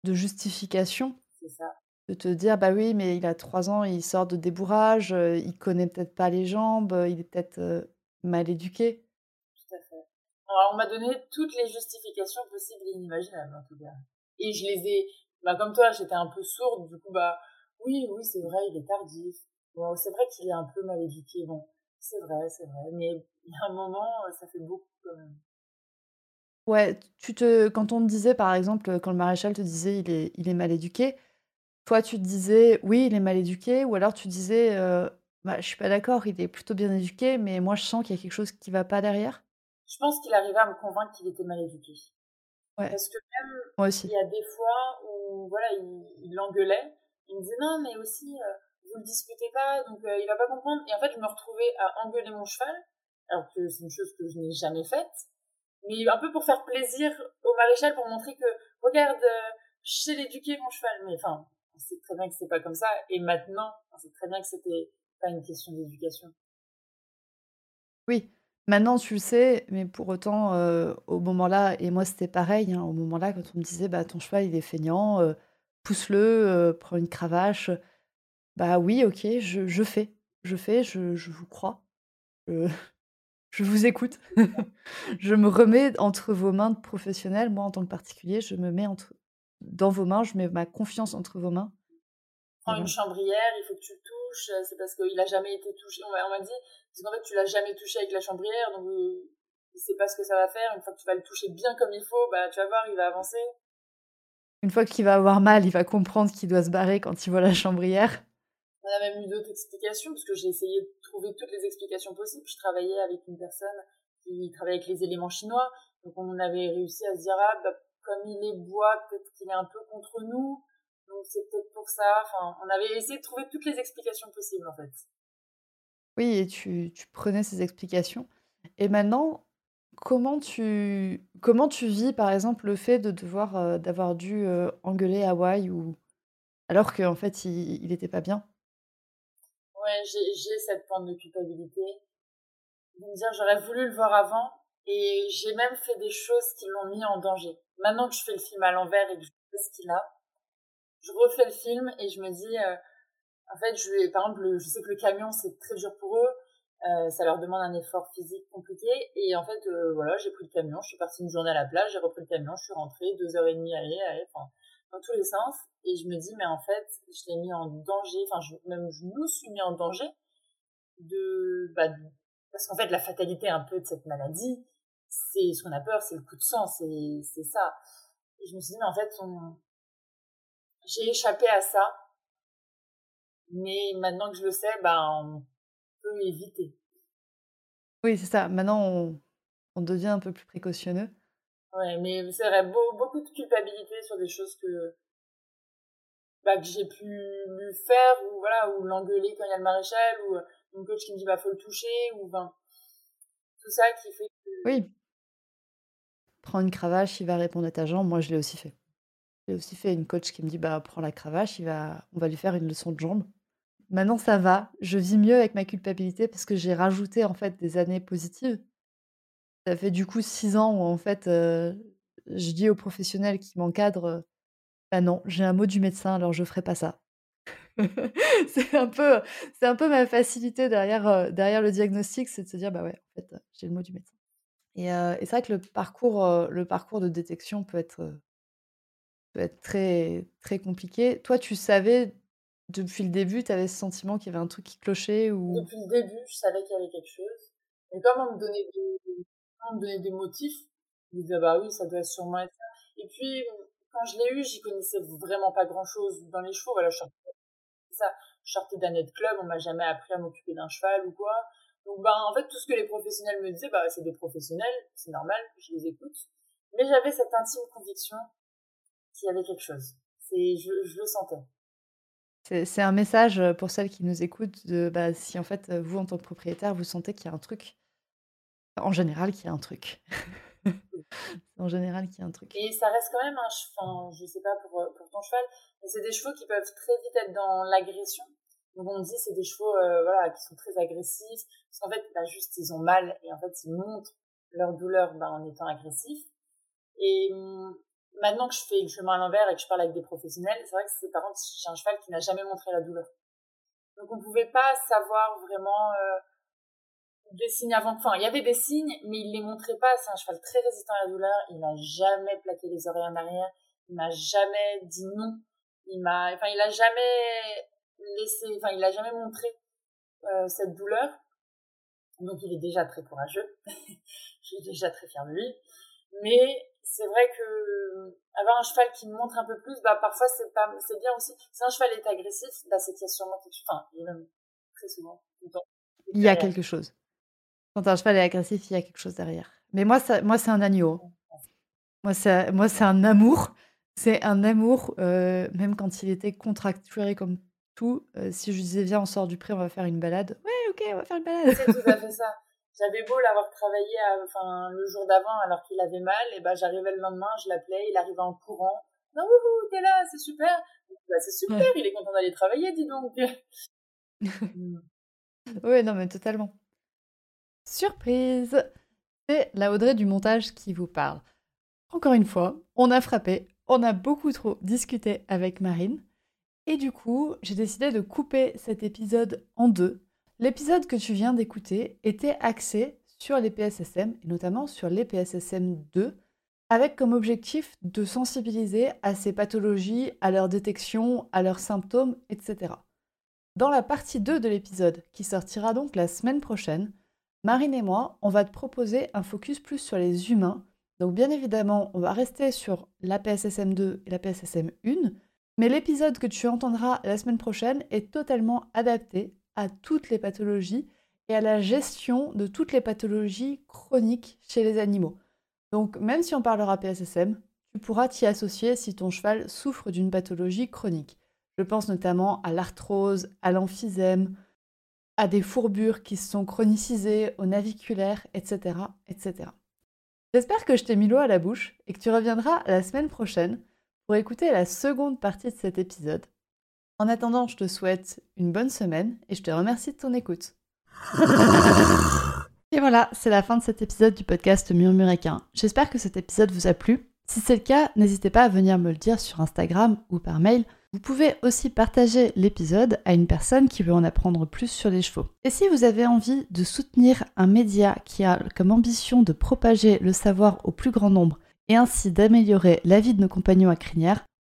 de justification. C'est ça. De te dire, bah oui, mais il a trois ans, il sort de débourrage, euh, il connaît peut-être pas les jambes, il est peut-être euh, Mal éduqué. Tout à fait. Alors, on m'a donné toutes les justifications possibles et inimaginables, en tout cas. Et je les ai, bah, comme toi, j'étais un peu sourde, du coup, bah, oui, oui, c'est vrai, il est tardif. Bon, c'est vrai qu'il est un peu mal éduqué. Bon, c'est vrai, c'est vrai. Mais il y a un moment, ça fait beaucoup quand même. Ouais, tu te, quand on te disait, par exemple, quand le maréchal te disait il est, il est mal éduqué, toi tu te disais oui, il est mal éduqué, ou alors tu disais euh, bah, je suis pas d'accord, il est plutôt bien éduqué, mais moi je sens qu'il y a quelque chose qui va pas derrière? Je pense qu'il arrivait à me convaincre qu'il était mal éduqué. Ouais. Parce que même, moi aussi. il y a des fois où, voilà, il, l'engueulait, il me disait non, mais aussi, euh, vous le disputez pas, donc euh, il va pas comprendre. Et en fait, je me retrouvais à engueuler mon cheval, alors que c'est une chose que je n'ai jamais faite, mais un peu pour faire plaisir au maréchal, pour montrer que, regarde, euh, je sais l'éduquer mon cheval. Mais enfin, on sait très bien que c'est pas comme ça. Et maintenant, on sait très bien que c'était pas une question d'éducation. Oui, Maintenant, tu le sais, mais pour autant, heu, au moment-là et moi, c'était pareil, hein, au moment-là, quand on me disait: «Bah, ton cheval, il est feignant, heu, pousse-le, heu, prends une cravache», bah, oui, OK, je fais. Je fais, je vous crois. Je vous écoute. Je me remets entre vos mains de. Moi, en tant que particulier, je me mets entre dans vos mains, je mets ma confiance entre vos mains Prends une voilà. chambrière, il faut que tu le touches, heu, c'est parce qu'il a jamais été touché. On m'a dit: «Parce qu'en fait, tu l'as jamais touché avec la chambrière, donc il sait pas ce que ça va faire. Une fois que tu vas le toucher bien comme il faut, bah, tu vas voir, il va avancer». Une fois qu'il va avoir mal, il va comprendre qu'il doit se barrer quand il voit la chambrière. On a même eu d'autres explications, parce que j'ai essayé de trouver toutes les explications possibles. Je travaillais avec une personne qui travaille avec les éléments chinois, donc on avait réussi à se dire: «Ah, bah, comme il est bois, peut-être qu'il est un peu contre nous, donc c'est peut-être pour ça». Enfin, on avait essayé de trouver toutes les explications possibles, en fait. Oui et tu tu prenais ces explications et maintenant, comment tu comment tu vis, par exemple, le fait de devoir, heu, d'avoir dû, heu, engueuler Hawaï ou alors qu'en fait, il il était pas bien? Ouais, j'ai cette forme de culpabilité, de me dire: «J'aurais voulu le voir avant» et j'ai même fait des choses qui l'ont mis en danger. Maintenant que je fais le film à l'envers et que je sais ce qu'il a, je refais le film et je me dis, heu, en fait, je par exemple, le je sais que le camion, c'est très dur pour eux, heu, ça leur demande un effort physique compliqué et en fait, heu, voilà, j'ai pris le camion, je suis partie une journée à la plage, j'ai repris le camion, je suis rentrée 2 heures et demie aller, aller, enfin, dans tous les sens et je me dis: «Mais en fait, je l'ai mis en danger», enfin, même je nous suis mis en danger de, bah, parce qu'en fait, la fatalité un peu de cette maladie, c'est ce qu'on a peur, c'est le coup de sang, c'est c'est ça. Et je me suis dit: «Mais en fait, on j'ai échappé à ça, mais maintenant que je le sais, ben, on peut éviter». Oui, c'est ça. Maintenant, on on devient un peu plus précautionneux. Ouais, mais c'est vrai, beau beaucoup de culpabilité sur des choses que, bah, que j'ai pu lui faire ou voilà, ou l'engueuler quand il y a le maréchal ou, heu, une coach qui me dit: «Bah, faut le toucher» ou enfin, tout ça qui fait que Oui, prends une cravache, il va répondre à ta jambe. Moi, je l'ai aussi fait. J'ai aussi fait une coach qui me dit: «Bah, prends la cravache, on va lui faire une leçon de jambes». Maintenant ça va, je vis mieux avec ma culpabilité parce que j'ai rajouté, en fait, des années positives. Ça fait du coup 6 ans où en fait, heu, je dis aux professionnels qui m'encadrent, «Bah non, j'ai un mot du médecin, alors je ferai pas ça». C'est un peu, un peu ma facilité derrière, heu, derrière le diagnostic, c'est de se dire: «Bah ouais, j'ai le mot du médecin» et heu et c'est vrai que le parcours, le parcours de détection peut être, peut être très très compliqué. Toi, tu savais depuis le début, tu avais ce sentiment qu'il y avait un truc qui clochait ou? Depuis le début, je savais qu'il y avait quelque chose. Et comme on me donnait des on me donnait des motifs, je me disais: «Bah oui, ça doit sûrement être ça». Et puis, quand je l'ai eu, j'y connaissais vraiment pas grand-chose dans les chevaux. Voilà, je sortais ça, sortais d'un net club, on m'a jamais appris à m'occuper d'un cheval ou quoi. Donc, ben, en fait, tout ce que les professionnels me disaient, bah, c'est des professionnels, c'est normal, je les écoute. Mais j'avais cette intime conviction qu'il y avait quelque chose. C'est, je, je le sentais. c'est un message, heu, pour celles qui nous écoutent de, bah, si en fait, heu, vous en tant que propriétaire, vous sentez qu'il y a un truc, en général qu'il y a un truc. En général qu'il y a un truc. Et ça reste quand même un cheval, je sais pas pour, euh, pour ton cheval, mais c'est des chevaux qui peuvent très vite être dans l'agression. Donc on dit c'est des chevaux euh, voilà, qui sont très agressifs, parce qu'en fait, bah, juste ils ont mal et en fait ils montrent leur douleur bah, en étant agressifs. Et hum, maintenant que je fais le chemin à l'envers et que je parle avec des professionnels, c'est vrai que c'est par contre j'ai un cheval qui n'a jamais montré la douleur. Donc on pouvait pas savoir vraiment euh, des signes avant. Enfin, il y avait des signes, mais il les montrait pas. C'est un cheval très résistant à la douleur. Il n'a jamais plaqué les oreilles en arrière. Il m'a jamais dit non. Il m'a, enfin, il a jamais laissé, enfin, il a jamais montré euh, cette douleur. Donc, il est déjà très courageux. Je suis déjà très fière de lui. Mais c'est vrai que avoir un cheval qui montre un peu plus, bah parfois c'est pas, c'est bien aussi. Si un cheval est agressif, bah c'est qu'il y a sûrement quelque chose. Enfin, même très souvent Il y a quelque chose. Quand un cheval est agressif, il y a quelque chose derrière. Mais moi ça moi c'est un agneau. Moi c'est moi c'est un amour. C'est un amour, heu, même quand il était contracturé comme tout, heu, si je disais: «Viens, on sort du pré, on va faire une balade». «Ouais, OK, on va faire une balade». C'est tout à fait ça. J'avais beau l'avoir travaillé à, enfin, le jour d'avant alors qu'il avait mal, et ben j'arrivais le lendemain, je l'appelais, il arrivait en courant. Non, wouhou, t'es là, c'est super. Bah, c'est super, Ouais. il est content d'aller travailler, dis donc. Ouais, non, mais totalement. Surprise C'est la Audrey du montage qui vous parle. Encore une fois, on a frappé, on a beaucoup trop discuté avec Marine. Et du coup, j'ai décidé de couper cet épisode en deux. L'épisode que tu viens d'écouter était axé sur les PSSM, et notamment sur les PSSM 2, avec comme objectif de sensibiliser à ces pathologies, à leur détection, à leurs symptômes, etc. Dans la partie 2 de l'épisode, qui sortira donc la semaine prochaine, Marine et moi, on va te proposer un focus plus sur les humains. Donc bien évidemment, on va rester sur la PSSM2 et la PSSM1, mais l'épisode que tu entendras la semaine prochaine est totalement adapté à toutes les pathologies et à la gestion de toutes les pathologies chroniques chez les animaux. Donc même si on parlera PSSM, tu pourras t'y associer si ton cheval souffre d'une pathologie chronique. Je pense notamment à l'arthrose, à l'emphysème, à des fourbures qui se sont chronicisées, au naviculaire, etc. etc. J'espère que je t'ai mis l'eau à la bouche et que tu reviendras la semaine prochaine pour écouter la seconde partie de cet épisode. En attendant, je te souhaite une bonne semaine et je te remercie de ton écoute. Et voilà, c'est la fin de cet épisode du podcast Murmuréquin. J'espère que cet épisode vous a plu. Si c'est le cas, n'hésitez pas à venir me le dire sur Instagram ou par mail vous pouvez aussi partager l'épisode à une personne qui veut en apprendre plus sur les chevaux. Et si vous avez envie de soutenir un média qui a comme ambition de propager le savoir au plus grand nombre et ainsi d'améliorer la vie de nos compagnons à crinière,